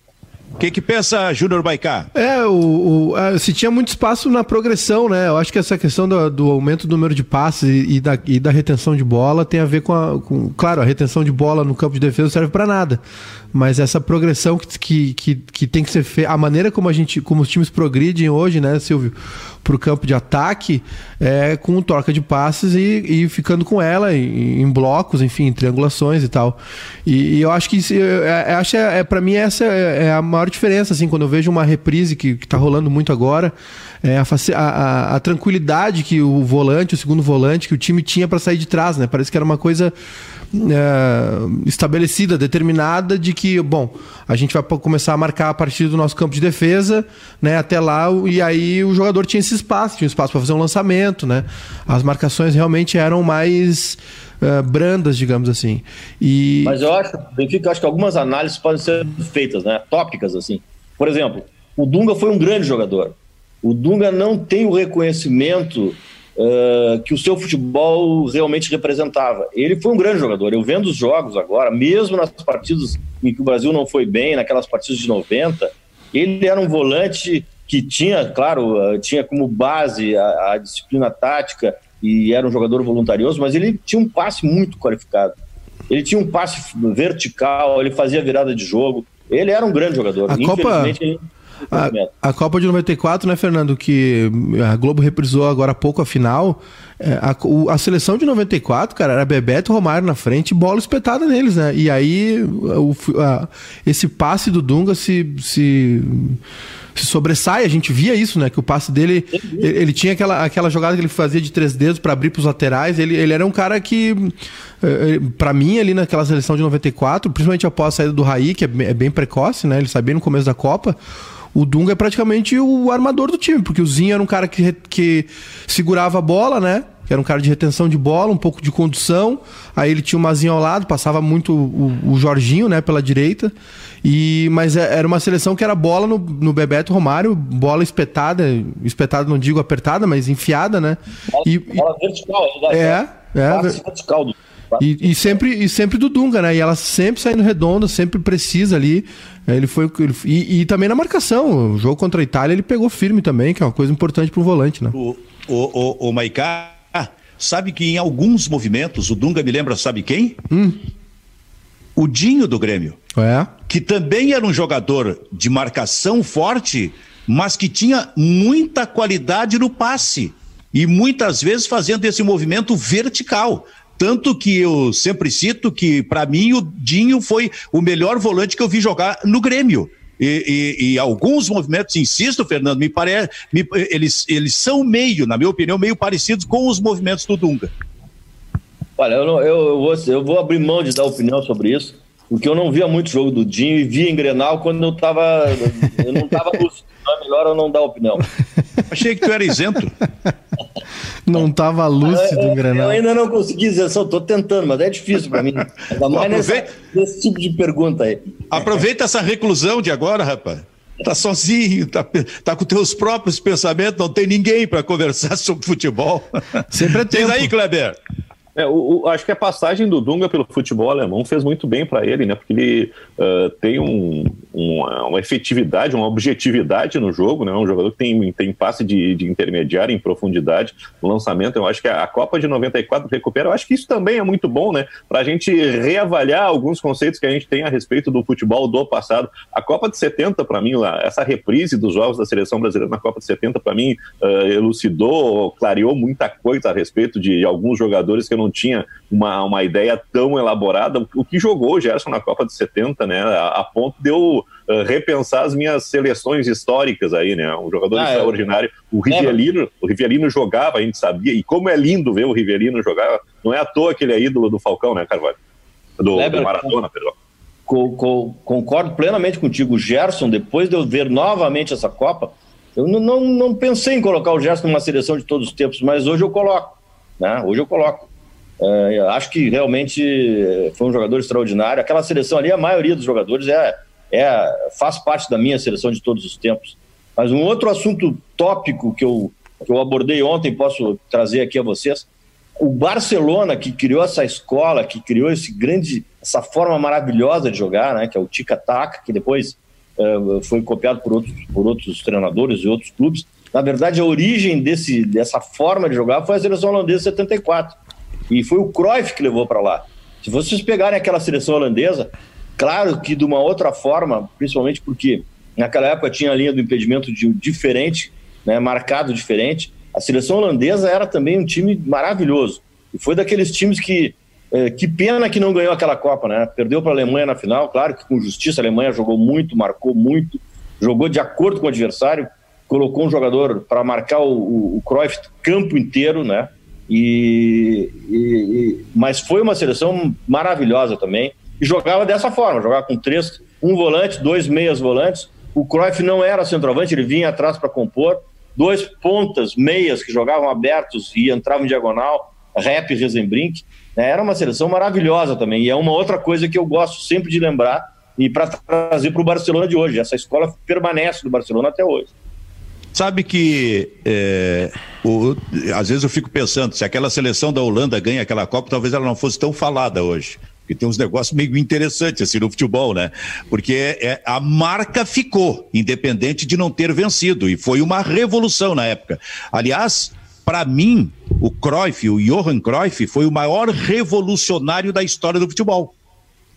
O que, que pensa Júnior Baicá? É, o, o, se tinha muito espaço na progressão, né? Eu acho que essa questão do, do aumento do número de passes e, e, da, e da retenção de bola tem a ver com, a, com. Claro, a retenção de bola no campo de defesa não serve para nada mas essa progressão que, que, que tem que ser feita, a maneira como a gente, como os times progridem hoje, né, Silvio, para o campo de ataque, é com troca de passes e, e ficando com ela em, em, blocos, enfim, em triangulações e tal. E, e eu acho que isso, eu, eu acho é, é para mim essa é, é, a maior diferença, assim, quando eu vejo uma reprise que, está rolando muito agora, é a, a, a, tranquilidade que o volante, o segundo volante, que o time tinha para sair de trás, né? Parece que era uma coisa é, estabelecida, determinada, de que, bom, a gente vai começar a marcar a partir do nosso campo de defesa, né, até lá, e aí o jogador tinha esse espaço, tinha espaço para fazer um lançamento, né? As marcações realmente eram mais uh, brandas, digamos assim. E... Mas eu acho, Benfica, eu acho que algumas análises podem ser feitas, né? Tópicas, assim. Por exemplo, o Dunga foi um grande jogador. O Dunga não tem o reconhecimento uh, que o seu futebol realmente representava. Ele foi um grande jogador. Eu vendo os jogos agora, mesmo nas partidas em que o Brasil não foi bem, naquelas partidas de 90, ele era um volante que tinha, claro, uh, tinha como base a, a disciplina tática e era um jogador voluntarioso, mas ele tinha um passe muito qualificado. Ele tinha um passe vertical, ele fazia virada de jogo. Ele era um grande jogador. A Copa, ele... A, a, Copa de 94, né, Fernando, que a Globo reprisou agora há pouco a final. É, a, a, seleção de 94, cara, era Bebeto Romário na frente e bola espetada neles, né? E aí o, a, esse passe do Dunga se, se, se, sobressai. A gente via isso, né? Que o passe dele, ele, ele, tinha aquela, aquela jogada que ele fazia de três dedos para abrir para os laterais. Ele, ele era um cara que, é, para mim, ali naquela seleção de 94, principalmente após a saída do Raí, que é, é bem precoce, né? Ele sabia no começo da Copa o Dunga é praticamente o armador do time, porque o Zinho era um cara que, que segurava a bola, né? Que era um cara de retenção de bola, um pouco de condução. Aí ele tinha o Mazinho ao lado, passava muito o, o Jorginho, né, pela direita. E mas é, era uma seleção que era bola no, no Bebeto Romário, bola espetada, espetada não digo apertada, mas enfiada, né? Bola, e, bola vertical, é, é, é vertical do e, e, sempre, e sempre do Dunga, né? E ela sempre saindo redonda, sempre precisa ali. Ele foi. Ele, e, e, também na marcação. O jogo contra a Itália ele pegou firme também, que é uma coisa importante para o volante, né? O, o, o, o Maiká, sabe que em alguns movimentos, o Dunga me lembra, sabe quem? Hum. O Dinho do Grêmio. É. Que também era um jogador de marcação forte, mas que tinha muita qualidade no passe. e muitas vezes fazendo esse movimento vertical. Tanto que eu sempre cito que, para mim, o Dinho foi o melhor volante que eu vi jogar no Grêmio. E, e, e, alguns movimentos, insisto, Fernando, me parece, eles, eles são meio, na minha opinião, meio parecidos com os movimentos do Dunga. Olha, eu, não, eu, eu, vou, eu vou abrir mão de dar opinião sobre isso, porque eu não via muito jogo do Dinho e via em Grenal quando eu tava. Eu não estava lúcido. (laughs) Então é melhor eu não dar opinião. Achei que tu era isento. Não estava lúcido em Grenal. Eu ainda não consegui isenção, estou tentando, mas é difícil para mim. Ainda mais nessa, nesse tipo de pergunta aí. Aproveita essa reclusão de agora, rapaz. Tá sozinho, tá, tá com teus próprios pensamentos, não tem ninguém para conversar (laughs) sobre futebol. Sempre é tempo. Diz aí, Kleber. É, o, o, acho que a passagem do Dunga pelo futebol alemão fez muito bem para ele, né? Porque ele uh, tem um, uma, efetividade, uma objetividade no jogo, né? Um jogador que tem, tem passe de, de intermediário em profundidade lançamento. Eu acho que a, a, Copa de 94 recupera. Eu acho que isso também é muito bom, né? Para a gente reavaliar alguns conceitos que a gente tem a respeito do futebol do passado. A Copa de 70, para mim, essa reprise dos jogos da seleção brasileira na Copa de 70, para mim, uh, elucidou, clareou muita coisa a respeito de alguns jogadores que eu não não tinha uma, uma ideia tão elaborada. O que jogou o Gerson na Copa de 70, né? A, a ponto de eu uh, repensar as minhas seleções históricas aí, né? Um jogador ah, extraordinário. O Rivelino, é, o Rivelino jogava, a gente sabia, e como é lindo ver o Rivelino jogar. Não é à toa que ele é ídolo do Falcão, né, Carvalho? Do, do Maradona, perdão. Co co concordo plenamente contigo. O Gerson, depois de eu ver novamente essa Copa, eu não, não, não pensei em colocar o Gerson numa seleção de todos os tempos, mas hoje eu coloco. Né? Hoje eu coloco. É, acho que realmente foi um jogador extraordinário. Aquela seleção ali, a maioria dos jogadores é, é, faz parte da minha seleção de todos os tempos. Mas um outro assunto tópico que eu, que eu abordei ontem, posso trazer aqui a vocês. O Barcelona, que criou essa escola, que criou esse grande, essa forma maravilhosa de jogar, né, que é o tic-tac, que depois uh, foi copiado por outros, por outros treinadores e outros clubes. Na verdade, a origem desse, dessa forma de jogar foi a seleção holandesa 74 e foi o Cruyff que levou para lá. Se vocês pegarem aquela seleção holandesa, claro que de uma outra forma, principalmente porque naquela época tinha a linha do impedimento de, diferente, né, marcado diferente. A seleção holandesa era também um time maravilhoso. E foi daqueles times que. Eh, que pena que não ganhou aquela Copa, né? Perdeu para a Alemanha na final, claro que com justiça a Alemanha jogou muito, marcou muito, jogou de acordo com o adversário, colocou um jogador para marcar o, o, o Cruyff campo inteiro, né? E, e, mas foi uma seleção maravilhosa também. E jogava dessa forma, jogava com três, um volante, dois meias volantes. O Cruyff não era centroavante, ele vinha atrás para compor. Dois pontas, meias, que jogavam abertos e entravam em diagonal, Rap Rezenbrink. Né? Era uma seleção maravilhosa também. E é uma outra coisa que eu gosto sempre de lembrar e para trazer para o Barcelona de hoje. Essa escola permanece no Barcelona até hoje. Sabe que é, o, às vezes eu fico pensando, se aquela seleção da Holanda ganha aquela Copa, talvez ela não fosse tão falada hoje. Porque tem uns negócios meio interessantes assim no futebol, né? Porque é, a marca ficou, independente de não ter vencido. E foi uma revolução na época. Aliás, para mim, o Cruyff, o Johan Cruyff, foi o maior revolucionário da história do futebol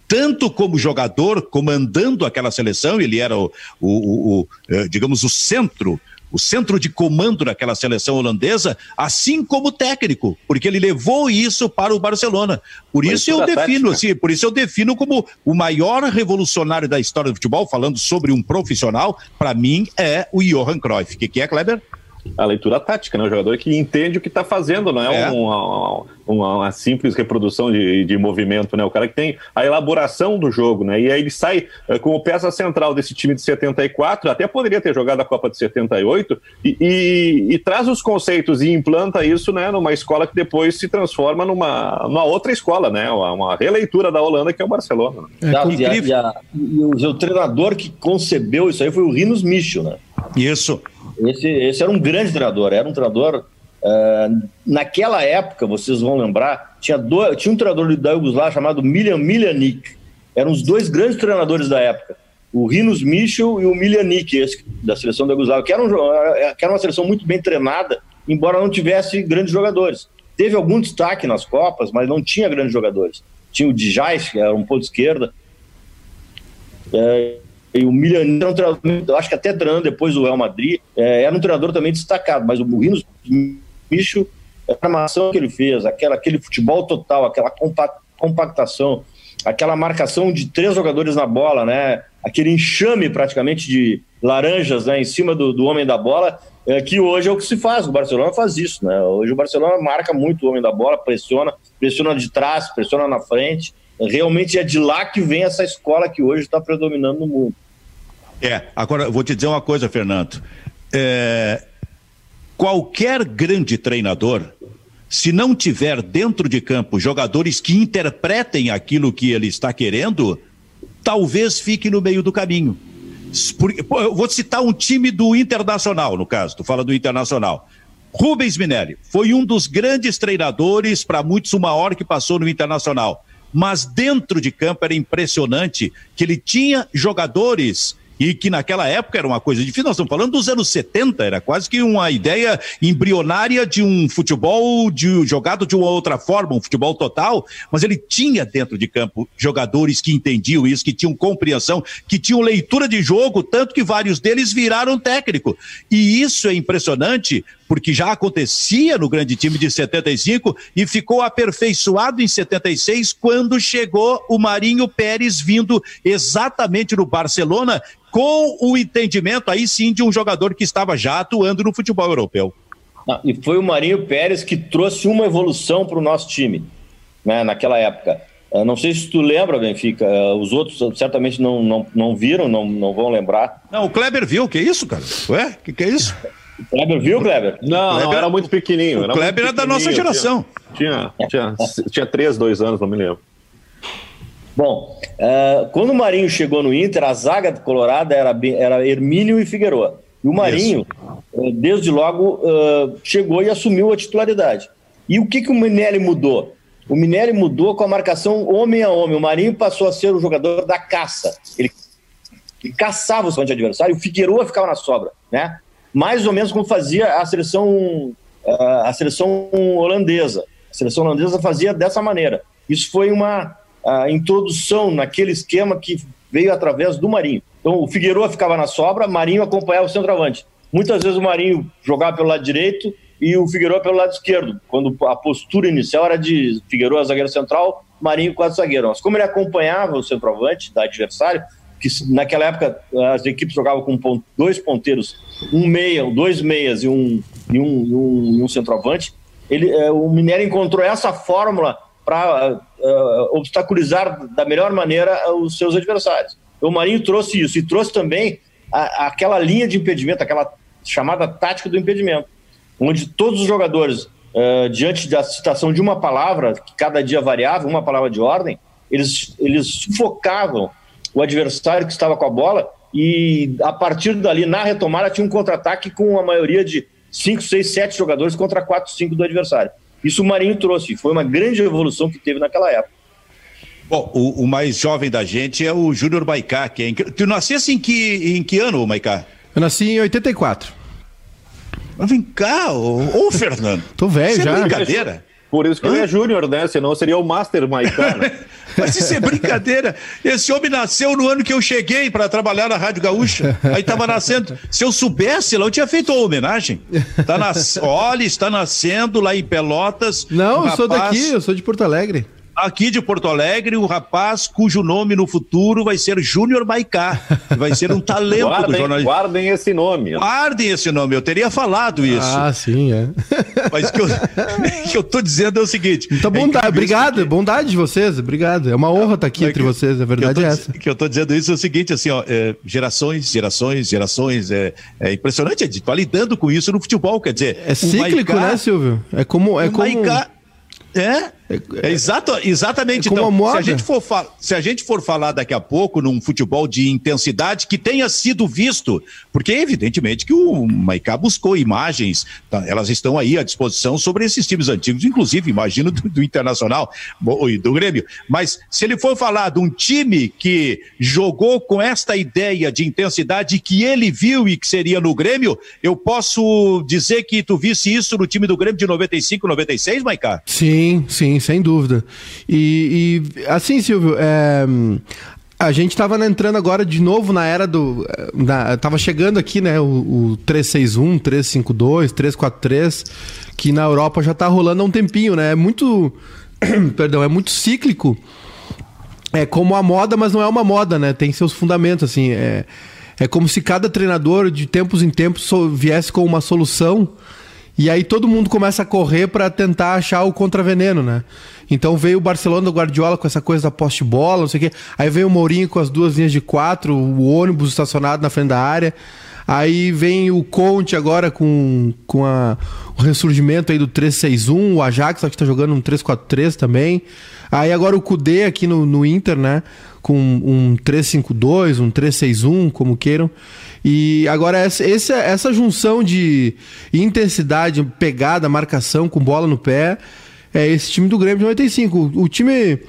tanto como jogador, comandando aquela seleção, ele era o, o, o, o, eh, digamos, o centro o centro de comando daquela seleção holandesa, assim como técnico, porque ele levou isso para o Barcelona. Por isso eu defino, assim, por isso eu defino como o maior revolucionário da história do futebol, falando sobre um profissional, para mim é o Johan Cruyff. O que, que é, Kleber? A leitura tática, né? O jogador que entende o que está fazendo, não é, é. Uma, uma, uma, simples reprodução de, de movimento, né? O cara que tem a elaboração do jogo, né? E aí ele sai uh, como peça central desse time de 74, até poderia ter jogado a Copa de 78, e, e, e traz os conceitos e implanta isso, né? Numa escola que depois se transforma numa, numa outra escola, né? Uma, uma releitura da Holanda, que é o Barcelona. Né? É, e, a, e, a, e, o, o treinador que concebeu isso aí foi o Rinos Michel, né? Isso. Esse, esse era um grande treinador, era um treinador. Uh, naquela época, vocês vão lembrar, tinha, tinha um treinador da Yugoslávia chamado Miljan Miljanic. Eram os dois grandes treinadores da época. O Rinos Michel e o Miljanic, esse da seleção da Yugoslávia, que era, um, que era uma seleção muito bem treinada, embora não tivesse grandes jogadores. Teve algum destaque nas Copas, mas não tinha grandes jogadores. Tinha o Dijais, que era um ponto esquerda. É, e o Milanino era um treinador, acho que até treinando depois do Real Madrid, é, era um treinador também destacado, mas o Rinos bicho, a armação que ele fez, aquela, aquele futebol total, aquela compactação, aquela marcação de três jogadores na bola, né? Aquele enxame praticamente de laranjas né, em cima do, do homem da bola, é, que hoje é o que se faz. O Barcelona faz isso, né? Hoje o Barcelona marca muito o homem da bola, pressiona, pressiona de trás, pressiona na frente. Realmente é de lá que vem essa escola que hoje está predominando no mundo. É, agora vou te dizer uma coisa, Fernando. É, qualquer grande treinador, se não tiver dentro de campo jogadores que interpretem aquilo que ele está querendo, talvez fique no meio do caminho. eu vou citar um time do Internacional, no caso, tu fala do Internacional. Rubens Minelli foi um dos grandes treinadores, para muitos o maior que passou no Internacional. Mas dentro de campo era impressionante que ele tinha jogadores e que naquela época era uma coisa difícil. Nós estamos falando dos anos 70, era quase que uma ideia embrionária de um futebol de, jogado de uma outra forma, um futebol total, mas ele tinha dentro de campo jogadores que entendiam isso, que tinham compreensão, que tinham leitura de jogo, tanto que vários deles viraram técnico. E isso é impressionante porque já acontecia no grande time de 75 e ficou aperfeiçoado em 76 quando chegou o Marinho Pérez vindo exatamente no Barcelona com o entendimento aí sim de um jogador que estava já atuando no futebol europeu. Ah, e foi o Marinho Pérez que trouxe uma evolução para o nosso time, né, naquela época. Uh, não sei se tu lembra, Benfica, uh, os outros certamente não, não, não viram, não, não vão lembrar. Não, o Kleber viu, que isso, cara? Ué, que que é isso? O Kleber viu, Kleber? Não, Kleber, não era muito pequenininho. O Kleber era da nossa geração. Tinha, tinha, tinha, tinha três, dois anos, não me lembro. Bom, uh, quando o Marinho chegou no Inter, a zaga colorada era, era Hermínio e Figueroa. E o Marinho, uh, desde logo, uh, chegou e assumiu a titularidade. E o que, que o Minelli mudou? O Minelli mudou com a marcação homem a homem. O Marinho passou a ser o jogador da caça. Ele, ele caçava o seu adversário o Figueroa ficava na sobra, né? Mais ou menos como fazia a seleção, a seleção holandesa. A seleção holandesa fazia dessa maneira. Isso foi uma, introdução naquele esquema que veio através do Marinho. Então o Figueiredo ficava na sobra, Marinho acompanhava o centroavante. Muitas vezes o Marinho jogava pelo lado direito e o Figueiredo pelo lado esquerdo, quando a postura inicial era de Figueiredo zagueiro central, Marinho quatro zagueiro. Mas como ele acompanhava o centroavante da adversário, que naquela época as equipes jogavam com dois ponteiros, um meia, dois meias e um, e um, e um, um centroavante, ele, é, o Minério encontrou essa fórmula para uh, obstaculizar da melhor maneira os seus adversários. O Marinho trouxe isso e trouxe também a, aquela linha de impedimento, aquela chamada tática do impedimento, onde todos os jogadores, uh, diante da citação de uma palavra, que cada dia variava, uma palavra de ordem, eles, eles sufocavam o adversário que estava com a bola e a partir dali, na retomada, tinha um contra-ataque com a maioria de 5, 6, 7 jogadores contra 4, 5 do adversário. Isso o Marinho trouxe, foi uma grande evolução que teve naquela época. Bom, o, o mais jovem da gente é o Júnior Maicá, que é inc... Tu nascesse em que, em que ano, Maicá? Eu nasci em 84. Mas vem cá, ô, ô Fernando. Tô velho é já. É brincadeira. Por isso que ele é júnior, né? Senão seria o Master Maicá. Né? (laughs) Mas isso é brincadeira. Esse homem nasceu no ano que eu cheguei para trabalhar na Rádio Gaúcha. Aí estava nascendo. Se eu soubesse lá, eu tinha feito uma homenagem. Tá nas... Olha, está nascendo lá em Pelotas. Não, um eu rapaz... sou daqui, eu sou de Porto Alegre aqui de Porto Alegre, um rapaz cujo nome no futuro vai ser Júnior Maicá. Vai ser um (laughs) talento guardem, do jornalismo. Guardem esse nome. Guardem esse nome, eu teria falado isso. Ah, sim, é. (laughs) Mas o que eu, (laughs) que eu tô dizendo é o seguinte. Então, é bondade, obrigado, bondade de vocês, obrigado. É uma honra estar aqui é entre que, vocês, a verdade é essa. que eu tô dizendo isso é o seguinte, assim, ó, é, gerações, gerações, gerações, é, é impressionante, a gente tá lidando com isso no futebol, quer dizer... É cíclico, Maicá, né, Silvio? É como... É como... Maicá, é, é, exato, exatamente. É então, se a, gente for se a gente for falar daqui a pouco num futebol de intensidade que tenha sido visto, porque evidentemente que o Maicá buscou imagens, tá, elas estão aí à disposição sobre esses times antigos, inclusive, imagino, do, do Internacional e do Grêmio. Mas se ele for falar de um time que jogou com esta ideia de intensidade que ele viu e que seria no Grêmio, eu posso dizer que tu visse isso no time do Grêmio de 95, 96, Maicá? Sim, sim, sem dúvida. E, e assim, Silvio, é, A gente estava entrando agora de novo na era do. Na, tava chegando aqui, né? O, o 361, 352, 343, que na Europa já tá rolando há um tempinho, né? É muito. (clears throat) perdão, é muito cíclico. É como a moda, mas não é uma moda, né? Tem seus fundamentos, assim. É, é como se cada treinador, de tempos em tempos, viesse com uma solução e aí todo mundo começa a correr para tentar achar o contraveneno, né? Então veio o Barcelona do Guardiola com essa coisa da poste-bola, não sei o quê. Aí veio o Mourinho com as duas linhas de quatro, o ônibus estacionado na frente da área. Aí vem o Conte agora com, com a, o ressurgimento aí do 3-6-1, o Ajax que está jogando um 3-4-3 também. Aí agora o Kudê aqui no, no Inter, né? Com um 3-5-2, um 3-6-1, como queiram. E agora essa, essa, essa junção de intensidade, pegada, marcação com bola no pé, é esse time do Grêmio de 95. O, o time,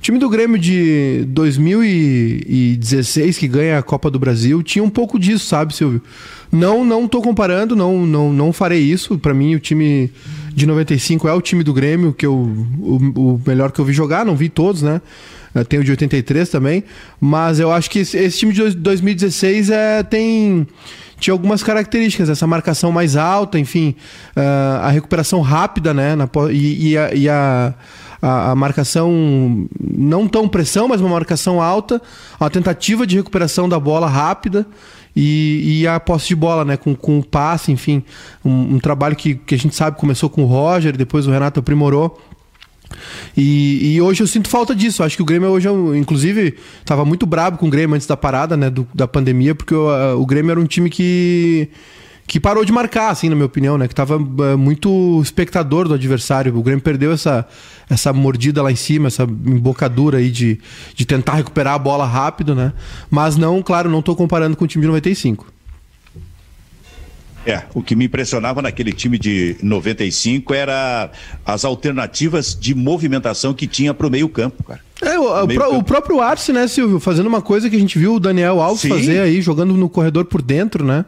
time do Grêmio de 2016, que ganha a Copa do Brasil, tinha um pouco disso, sabe, Silvio? Não, não tô comparando, não, não, não farei isso. Para mim, o time de 95 é o time do Grêmio, que eu, o, o melhor que eu vi jogar, não vi todos, né? Eh, tem o de 83 também, mas eu acho que esse, esse time de 2016 é, tem tinha algumas características, essa marcação mais alta, enfim, uh, a recuperação rápida, né? Na, e, e, a, e a, a, a, marcação não tão pressão, mas uma marcação alta, a tentativa de recuperação da bola rápida e, e a posse de bola, né? Com, com o passe, enfim, um, um trabalho que, que a gente sabe começou com o Roger, depois o Renato aprimorou. E, e, hoje eu sinto falta disso. Acho que o Grêmio hoje, inclusive, estava muito brabo com o Grêmio antes da parada, né, do, da pandemia, porque o, o, Grêmio era um time que que parou de marcar, assim, na minha opinião, né, que estava é, muito espectador do adversário. O Grêmio perdeu essa essa mordida lá em cima, essa embocadura aí de, de tentar recuperar a bola rápido, né? Mas não, claro, não estou comparando com o time de 95. É, o que me impressionava naquele time de 95 era as alternativas de movimentação que tinha para o meio-campo, cara. É, o, o, o, próprio Arce, né, Silvio, fazendo uma coisa que a gente viu o Daniel Alves Sim. fazer aí, jogando no corredor por dentro, né?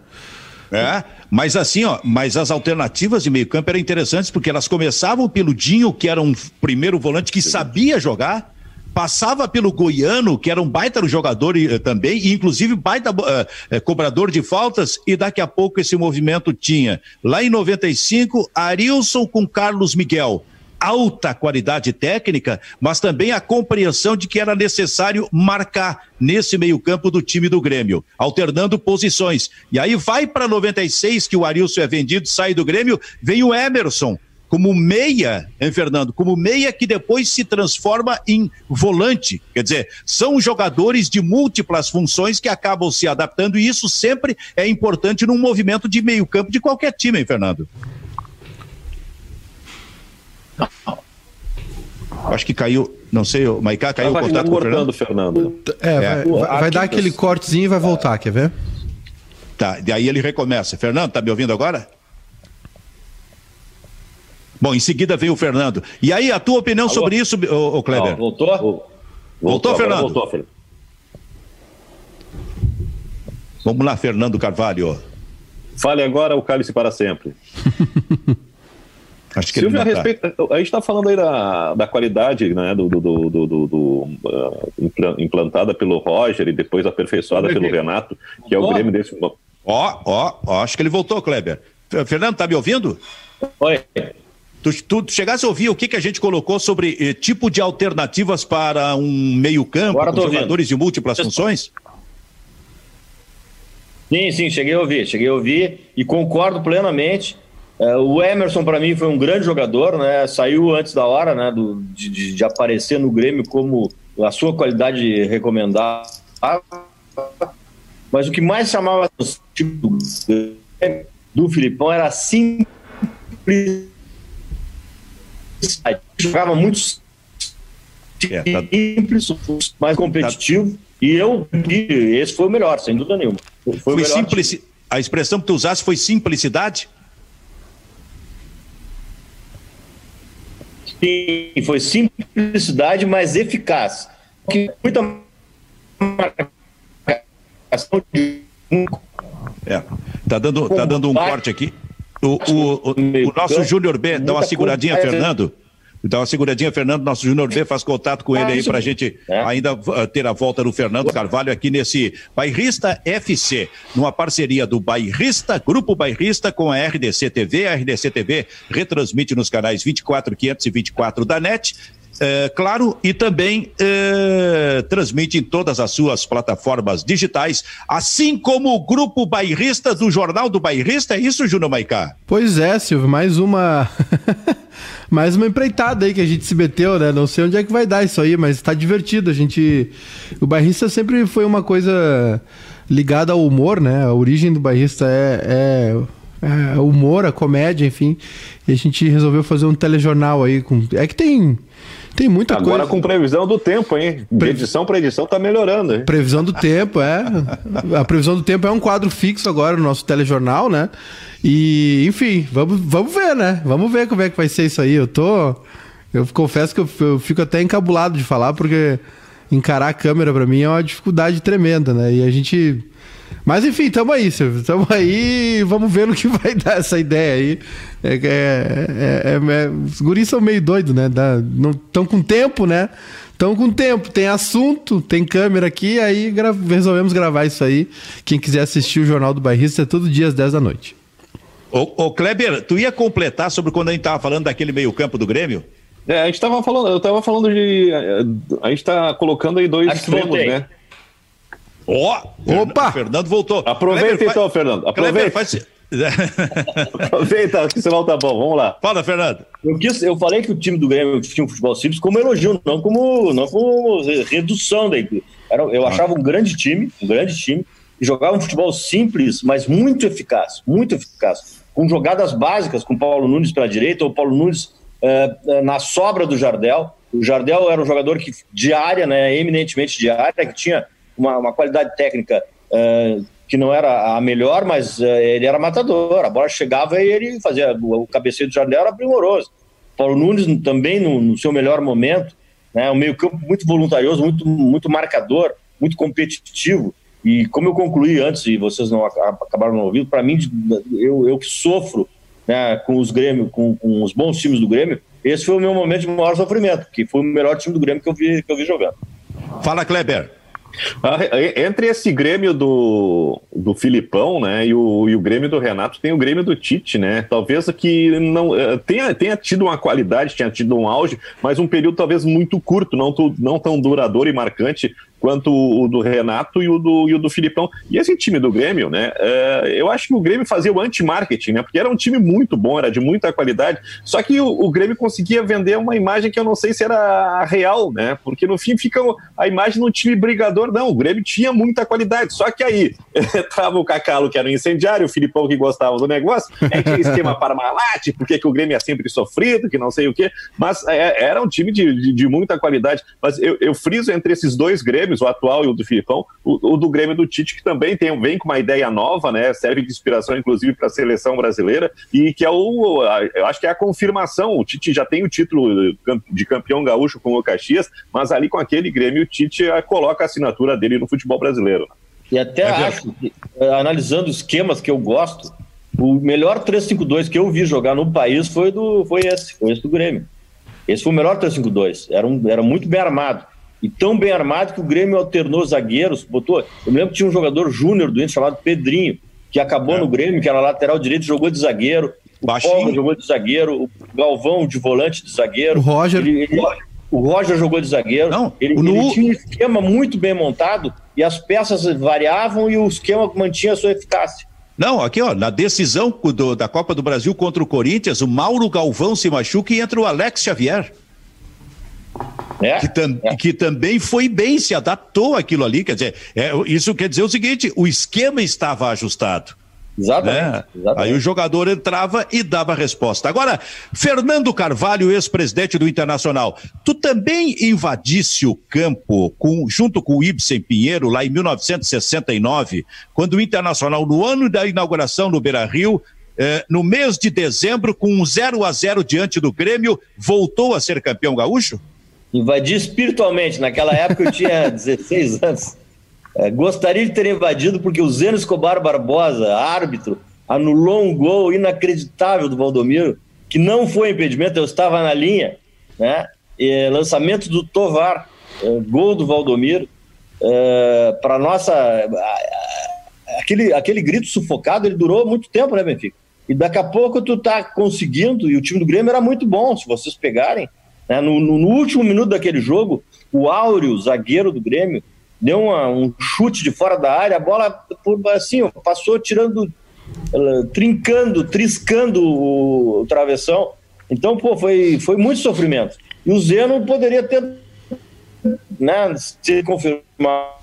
É, mas assim, ó, mas as alternativas de meio-campo eram interessantes porque elas começavam pelo Dinho, que era um primeiro volante que sabia jogar, passava pelo Goiano, que era um baita jogador uh, também, e inclusive baita uh, cobrador de faltas, e daqui a pouco esse movimento tinha. Lá em 95, Arilson com Carlos Miguel. Alta qualidade técnica, mas também a compreensão de que era necessário marcar nesse meio-campo do time do Grêmio, alternando posições. E aí vai para 96, que o Arilson é vendido, sai do Grêmio, vem o Emerson como meia, hein, Fernando? Como meia que depois se transforma em volante. Quer dizer, são jogadores de múltiplas funções que acabam se adaptando e isso sempre é importante num movimento de meio-campo de qualquer time, hein, Fernando? Acho que caiu, não sei, o Maicá caiu o contato com o Fernando. Fernando. É, é. vai, vai dar aquele cortezinho e vai voltar, quer ver? Tá, e aí ele recomeça. Fernando, tá me ouvindo agora? Bom, em seguida vem o Fernando. E aí, a tua opinião Alô? sobre isso, ô, ô Kleber? Não, voltou? Voltou, voltou Fernando? Voltou, Fernando. Vamos lá, Fernando Carvalho. Fale agora o cálice para sempre. (laughs) Acho que Silvio, a, respeito, a gente está falando aí da, da qualidade né, do, do, do, do, do uh, implantada pelo Roger e depois aperfeiçoada pelo Renato, que é o Grêmio desse. Ó, ó, ó, acho que ele voltou, Kleber. Fernando, tá me ouvindo? Oi. Tu, tu, tu chegasse a ouvir o que, que a gente colocou sobre eh, tipo de alternativas para um meio-campo, com jogadores de múltiplas funções? Sim, sim, cheguei a ouvir, cheguei a ouvir e concordo plenamente. É, o Emerson, para mim, foi um grande jogador, né? Saiu antes da hora, né? Do, de, de, aparecer no Grêmio como a sua qualidade recomendada. Mas o que mais chamava do, do Filipão era a simplicidade jogava muito é, tá... simples, mais competitivo. Tá... E eu, esse foi o melhor, sem dúvida nenhuma. Foi, foi simplici... A expressão que tu usaste foi simplicidade? Sim, foi simplicidade, mas eficaz. Que muita é, tá dando, tá dando um corte aqui. O, o, o, o nosso Júnior B, dá uma seguradinha, Fernando. Então, a seguradinha, Fernando, nosso Júnior B, faz contato com ele aí para a gente é. ainda uh, ter a volta do Fernando Carvalho aqui nesse Bairrista FC, numa parceria do Bairrista, Grupo Bairrista com a RDC TV. A RDC TV retransmite nos canais 24, 524 da NET é, claro, e também é, transmite em todas as suas plataformas digitais, assim como o Grupo Bairrista do Jornal do Bairrista. É isso, Júnior Maicá? Pois é, Silvio, mais uma. (laughs) mais uma empreitada aí que a gente se meteu, né? Não sei onde é que vai dar isso aí, mas está divertido. A gente. O bairrista sempre foi uma coisa ligada ao humor, né? A origem do bairrista é, é, é humor, a comédia, enfim. E a gente resolveu fazer um telejornal aí com. É que tem tem muita Agora coisa. Agora com previsão do tempo, hein? De edição para edição tá melhorando, hein? Previsão do tempo, é. A previsão do tempo é um quadro fixo agora no nosso telejornal, né? E, enfim, vamos, vamos ver, né? Vamos ver como é que vai ser isso aí. Eu tô. Eu confesso que eu, eu fico até encabulado de falar, porque encarar a câmera para mim é uma dificuldade tremenda, né? E a gente mas enfim, tamo aí, Silvio. Tamo aí vamos ver no que vai dar essa ideia aí. É, é, é, é os guris são meio doidos, né? Estão com tempo, né? Estão com tempo, tem assunto, tem câmera aqui, aí gra resolvemos gravar isso aí. Quem quiser assistir o Jornal do Bairrista é todo dia às 10 da noite. Ô, ô Kleber, tu ia completar sobre quando a gente tava falando daquele meio campo do Grêmio? É, a gente tava falando, eu tava falando de. A gente tá colocando aí dois extremos, né? Ó, oh, opa! Fernando voltou. Aproveita Kleber, então, faz... Fernando. Aproveita. Faz... (laughs) Aproveita que você volta bom. Vamos lá. Fala, Fernando. Eu, quis, eu falei que o time do Grêmio tinha um futebol simples como elogio, não como, não como redução da equipe. Era, eu ah. achava um grande time, um grande time, e jogava um futebol simples, mas muito eficaz, muito eficaz. Com jogadas básicas, com Paulo Nunes pela direita, ou Paulo Nunes uh, na sobra do Jardel. O Jardel era um jogador que de área, né, eminentemente de área, que tinha uma, uma qualidade técnica uh, que não era a melhor, mas uh, ele era matador. A bola chegava e ele fazia. O, o cabeceio do Jardel era primoroso. Paulo Nunes também no, no seu melhor momento, né, um meio-campo muito voluntarioso, muito, muito marcador, muito competitivo. E como eu concluí antes, e vocês não acabaram ouvindo, para mim, eu, eu que sofro né, com os Grêmio, com, com, os bons times do Grêmio, esse foi o meu momento de maior sofrimento, que foi o melhor time do Grêmio que eu vi, que eu vi jogando. Fala, Kleber. Ah, entre esse Grêmio do, do Filipão, né, e o, e o Grêmio do Renato, tem o Grêmio do Tite, né? Talvez que não eh, tenha, tenha tido uma qualidade, tenha tido um auge, mas um período talvez muito curto, não, não tão duradouro e marcante quanto o do Renato e o do, e o do Filipão. E esse time do Grêmio, né? É, eu acho que o Grêmio fazia o anti-marketing, né? Porque era um time muito bom, era de muita qualidade. Só que o, o, Grêmio conseguia vender uma imagem que eu não sei se era real, né? Porque no fim fica a imagem do time brigador. Não, o Grêmio tinha muita qualidade. Só que aí (laughs) tava o Cacalo, que era um incendiário, o Filipão que gostava do negócio, é que esquema Parmalat, porque que o Grêmio é sempre sofrido, que não sei o quê. Mas é, era um time de, de, de muita qualidade. Mas eu, eu friso entre esses dois Grêmios Grêmios, o atual e o do Filipão, o, o, do Grêmio do Tite, que também tem, vem com uma ideia nova, né? Serve de inspiração, inclusive, para a seleção brasileira, e que é o. Eu acho que é a confirmação. O Tite já tem o título de campeão gaúcho com o Caxias, mas ali com aquele Grêmio, o Tite coloca a assinatura dele no futebol brasileiro. E até é acho, eh, analisando esquemas que eu gosto, o melhor 3-5-2 que eu vi jogar no país foi, do, foi esse, foi esse do Grêmio. Esse foi o melhor 3-5-2. Era, um, era muito bem armado e tão bem armado que o Grêmio alternou zagueiros, botou. Eu me lembro que tinha um jogador júnior do Inter chamado Pedrinho, que acabou é. no Grêmio, que era lateral direito, jogou de zagueiro. O Paulo jogou de zagueiro, o Galvão de volante de zagueiro. O Roger. Ele, ele, o Roger jogou de zagueiro. Não, ele, no... ele tinha um esquema muito bem montado e as peças variavam e o esquema mantinha a sua eficácia. Não, aqui ó, na decisão do, da Copa do Brasil contra o Corinthians, o Mauro Galvão se machuca e entra o Alex Xavier. É? Que, tam, é. que, também foi bem, se adaptou àquilo ali. Quer dizer, é, isso quer dizer o seguinte: o esquema estava ajustado. Exatamente, né? exatamente, Aí o jogador entrava e dava resposta. Agora, Fernando Carvalho, ex-presidente do Internacional, tu também invadisse o campo com, junto com o Ibsen Pinheiro lá em 1969, quando o Internacional, no ano da inauguração no Beira Rio, eh, no mês de dezembro, com um 0 a 0 diante do Grêmio, voltou a ser campeão gaúcho? Invadi espiritualmente. Naquela época eu tinha (laughs) 16 anos. É, gostaria de ter invadido porque o Zeno Escobar Barbosa, árbitro, anulou um gol inacreditável do Valdomiro, que não foi impedimento, eu estava na linha. né? E, lançamento do Tovar, é, gol do Valdomiro. É, para nossa. Aquele, aquele grito sufocado, ele durou muito tempo, né, Benfica? E daqui a pouco tu tá conseguindo, e o time do Grêmio era muito bom, se vocês pegarem. Né? No, no, no último minuto daquele jogo, o Áureo, zagueiro do Grêmio, deu uma, um chute de fora da área, a bola por, assim, passou tirando, trincando, triscando o, o, travessão. Então, pô, foi, foi muito sofrimento. E o Zeno poderia ter, né, se confirmar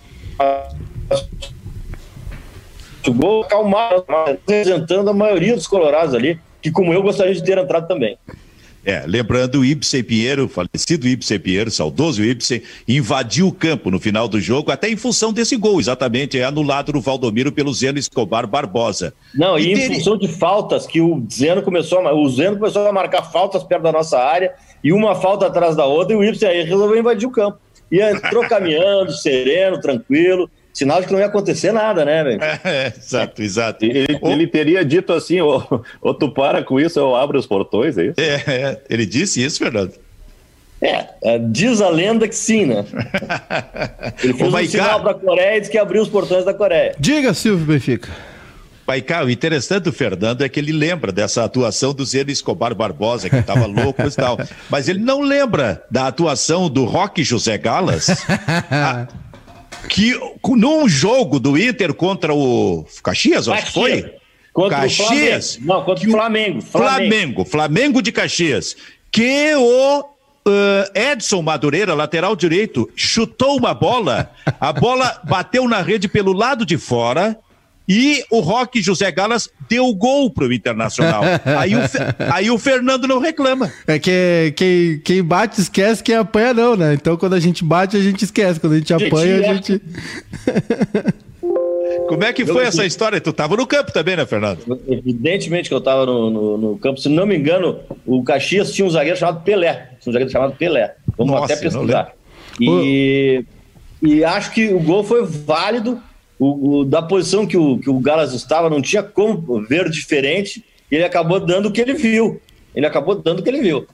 o gol, acalmar, representando a maioria dos colorados ali, que como eu gostaria de ter entrado também. É, lembrando o Ibsen Pinheiro, falecido Ibsen Pinheiro, saudoso Ibsen, invadiu o campo no final do jogo, até em função desse gol, exatamente, é anulado no Valdomiro pelo Zeno Escobar Barbosa. Não, e, e em função de faltas, que o Zeno começou a, o Zeno começou a marcar faltas perto da nossa área, e uma falta atrás da outra, e o Ibsen aí resolveu invadir o campo. E entrou (laughs) caminhando, sereno, tranquilo, sinal de que não ia acontecer nada, né, velho? (laughs) É, exato, exato. Ele, ele, teria dito assim, ou, ou tu para com isso, eu abro os portões, é isso? É, é. ele disse isso, Fernando? É, é, diz a lenda que sim, né? (laughs) Ele fez um sinal para a Coreia e disse que abriu os portões da Coreia. Diga, Silvio Benfica. Paicá, o interessante do Fernando é que ele lembra dessa atuação do Zeno Escobar Barbosa, que estava louco e tal. (laughs) Mas ele não lembra da atuação do Roque José Galas, a, que num jogo do Inter contra o Caxias, acho que foi? Contra Caxias. Não, contra o Flamengo, Flamengo. Flamengo. Flamengo de Caxias. Que o uh, Edson Madureira, lateral direito, chutou uma bola, a bola (laughs) bateu na rede pelo lado de fora e o Roque José Galas deu gol pro Internacional. (laughs) aí, o, aí o Fernando não reclama. É que quem, quem bate esquece, quem apanha não, né? Então quando a gente bate, a gente esquece. Quando a gente apanha, a gente. (laughs) Como é que foi essa história? Tu estava no campo também, né, Fernando? Evidentemente que eu estava no, no, no, campo. Se não me engano, o Caxias tinha um zagueiro chamado Pelé. Tinha um zagueiro chamado Pelé. Vamos Nossa, até pesquisar. E, e acho que o gol foi válido o, o, da posição que o, que o Galas estava, não tinha como ver diferente, e ele acabou dando o que ele viu. Ele acabou dando o que ele viu.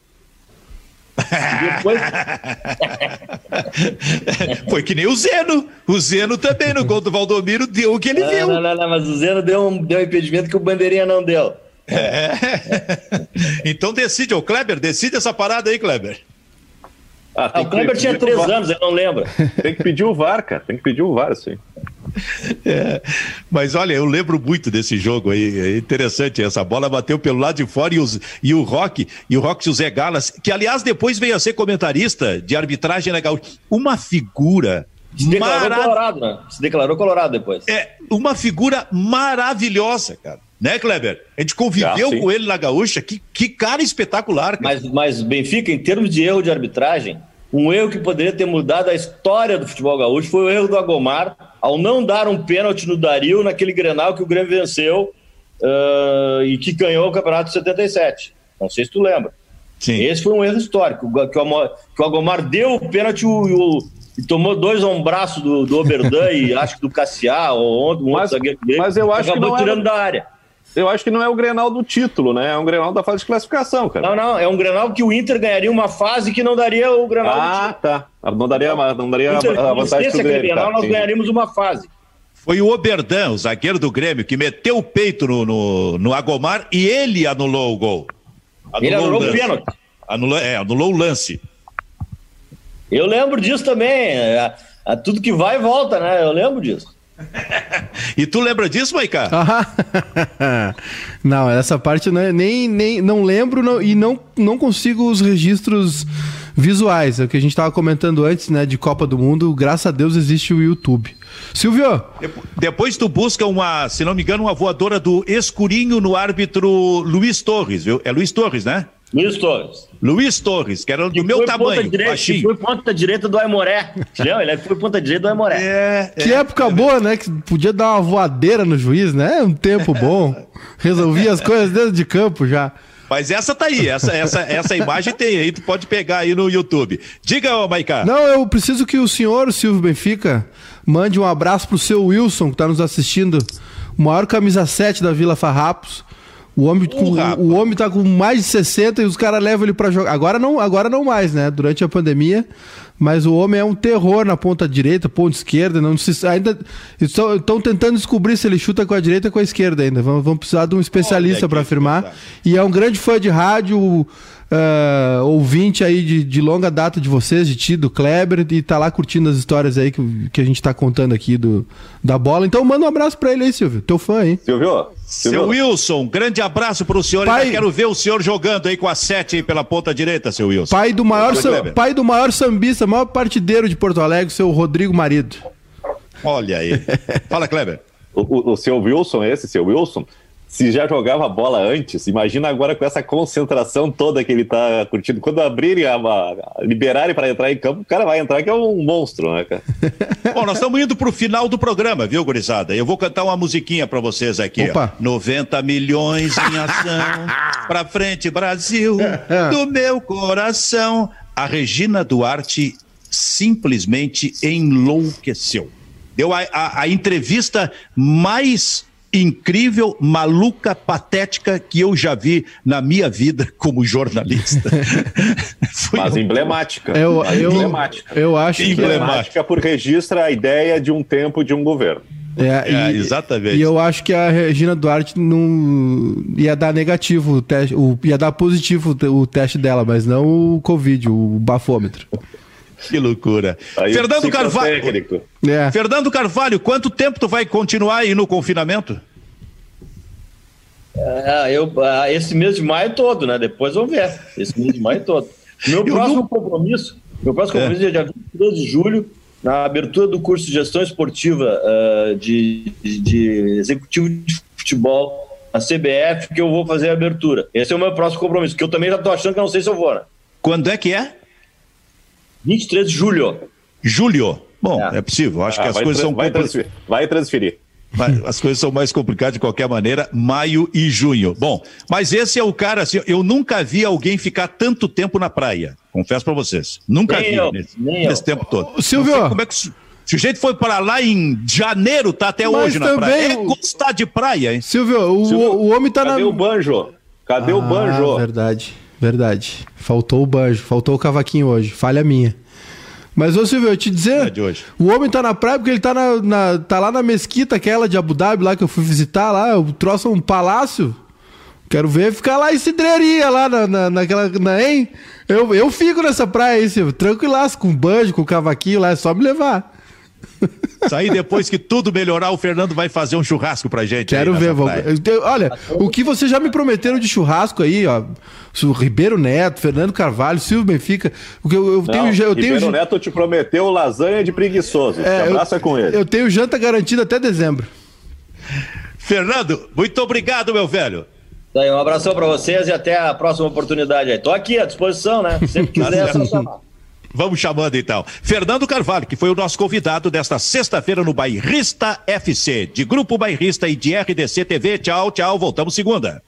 (laughs) Depois... (laughs) Foi que nem o Zeno. O Zeno também, no gol do Valdomiro, deu o que ele não, viu. Não, não, não, mas o Zeno deu um, deu um impedimento que o Bandeirinha não deu. É. (laughs) Então decide, ô Kleber, decide essa parada aí, Kleber. Ah, ah o Kleber tinha três anos, ele não lembra. Tem que pedir o VAR, cara. Tem que pedir o VAR, assim. (laughs) É, mas olha, eu lembro muito desse jogo aí. É interessante. Essa bola bateu pelo lado de fora e, os, e o Rock, e o Rock José Galas, que aliás depois veio a ser comentarista de arbitragem legal. Uma figura. Se declarou marav... colorado, né? Se declarou colorado depois. É, uma figura maravilhosa, cara. Né, Kleber? A gente conviveu ah, com ele na Gaúcha. Que, que cara espetacular. Cara. Mas, mas Benfica, em termos de erro de arbitragem, um erro que poderia ter mudado a história do futebol gaúcho foi o erro do Agomar ao não dar um pênalti no Dario naquele Grenal que o Grêmio venceu uh, e que ganhou o Campeonato de 77. Não sei se tu lembra. Sim. Esse foi um erro histórico, que o, que o Agomar deu o pênalti o, e tomou dois ombraços do, do Oberdan (laughs) e acho que do Cassiá ou um mas, outro zagueiro dele. Mas eu acho que não tirando era... da área. Eu acho que não é o Grenal do título, né? É um Grenal da fase de classificação, cara. Não, não, é um Grenal que o Inter ganharia uma fase que não daria o Grenal ah, tá. Não daria, não daria Inter, a vantagem do Grêmio. Grenal, tá, nós sim. ganharíamos uma fase. Foi o Oberdan, o zagueiro do Grêmio, que meteu o peito no, no, no Agomar e ele anulou o gol. Anulou ele anulou o, o pênalti. Anulou, é, anulou o lance. Eu lembro disso também. É, é, tudo que vai e volta, né? Eu lembro disso. (laughs) e tu lembra disso, Maiká? (laughs) não, essa parte não, é, nem, nem não lembro não, e não, não consigo os registros visuais. É o que a gente estava comentando antes, né, de Copa do Mundo. Graças a Deus existe o YouTube. Silvio! Depois tu busca uma, se não me engano, uma voadora do escurinho no árbitro Luiz Torres, viu? É Luiz Torres, né? Luiz Torres. Luiz Torres, que era do que meu tamanho. Direita, que foi ponta direita do Aimoré. Entendeu? Ele foi ponta direita do Aimoré. É, que é, época é, boa, né? Que podia dar uma voadeira no juiz, né? Um tempo bom. Resolvia as coisas dentro de campo já. Mas essa tá aí, essa, essa, essa imagem tem aí, tu pode pegar aí no YouTube. Diga, Maiká. Não, eu preciso que o senhor, Silvio Benfica, mande um abraço pro seu Wilson, que tá nos assistindo, o maior camisa 7 da Vila Farrapos O homem, com, o homem tá com mais de 60 e os caras levam ele para jogar. Agora não, agora não mais, né? Durante a pandemia. Mas o homem é um terror na ponta direita, ponta esquerda. Não se, ainda estão tentando descobrir se ele chuta com a direita ou com a esquerda ainda. Vão, vão precisar de um especialista para afirmar. E é um grande fã de rádio uh, ouvinte aí de, de, longa data de vocês, de ti, do Kleber, e tá lá curtindo as histórias aí que, que a gente tá contando aqui do, da bola. Então manda um abraço pra ele aí, Silvio. Teu fã aí. Silvio. Seu Wilson, grande abraço pro senhor. Pai... quero ver o senhor jogando aí com a sete aí pela ponta direita, seu Wilson. Pai do maior, sam... pai do maior sambista, maior partideiro de Porto Alegre, seu Rodrigo Marido. Olha aí. (laughs) Fala, Kleber. O, o, o seu Wilson, esse seu Wilson, se já jogava bola antes, imagina agora com essa concentração toda que ele tá curtindo. Quando abrirem, a, a, liberarem para entrar em campo, o cara vai entrar que é um monstro, né, cara? (laughs) Bom, nós estamos indo pro final do programa, viu, gurizada? Eu vou cantar uma musiquinha para vocês aqui. Opa. Ó. 90 milhões em ação, (laughs) pra frente, Brasil, do meu coração. A Regina Duarte simplesmente enlouqueceu. Deu a, a, a entrevista mais incrível, maluca, patética que eu já vi na minha vida como jornalista. (laughs) Mas emblemática. Eu, Mas eu, emblemática. Eu acho emblemática que... porque registra a ideia de um tempo de um governo. É, é, e, exatamente. E eu acho que a Regina Duarte não ia dar negativo o teste, o, ia dar positivo o teste dela, mas não o Covid, o bafômetro. Que loucura. Aí Fernando Carvalho. É. Fernando Carvalho, quanto tempo tu vai continuar aí no confinamento? É, eu, ah, esse mês de maio todo, né? Depois vamos ver. Esse mês de maio todo. Meu (laughs) eu próximo não... compromisso, meu próximo é. compromisso é dia 22 de julho, na abertura do curso de gestão esportiva uh, de, de, de, executivo de futebol na CBF, que eu vou fazer a abertura. Esse é o meu próximo compromisso, que eu também já estou achando que eu não sei se eu vou, né? Quando é que é? 23 de julho. Julho. Bom, é, é possível. Acho ah, que as coisas são. Vai transferir. Vai transferir. As coisas são mais complicadas de qualquer maneira, maio e junho. Bom, mas esse é o cara, assim, eu nunca vi alguém ficar tanto tempo na praia. Confesso para vocês. Nunca nem vi eu, nesse, nesse tempo todo. Silvio. Como é que o sujeito foi para lá em janeiro, tá até mas hoje na praia. É gostar de praia, hein? Silvio, o, Silvio, o homem tá cadê na. Cadê o banjo? Cadê ah, o banjo? Verdade, verdade. Faltou o banjo, faltou o cavaquinho hoje. Falha minha. Mas, ô Silvio, eu te dizer, é o homem tá na praia porque ele tá, na, na, tá lá na mesquita, aquela de Abu Dhabi, lá que eu fui visitar lá, o troço é um palácio. Quero ver ficar lá em cidreria, lá na, na, naquela. Na, hein? Eu, eu fico nessa praia aí, Silvio, tranquilaço, com banjo, com cavaquinho lá, é só me levar. Isso aí, depois que tudo melhorar, o Fernando vai fazer um churrasco pra gente. Quero ver. Vou... Olha, o que vocês já me prometeram de churrasco aí, ó. O Ribeiro Neto, Fernando Carvalho, Silvio Benfica. O que eu, eu Não, tenho, eu Ribeiro tenho... Neto te prometeu lasanha de preguiçoso. É, abraça eu, com ele. Eu tenho janta garantida até dezembro. Fernando, muito obrigado, meu velho. Daí, um abração para vocês e até a próxima oportunidade aí. Tô aqui à disposição, né? Sempre (laughs) quiser, é só chamar. Vamos chamando então. Fernando Carvalho, que foi o nosso convidado desta sexta-feira no Bairrista FC, de Grupo Bairrista e de RDC TV. Tchau, tchau. Voltamos segunda.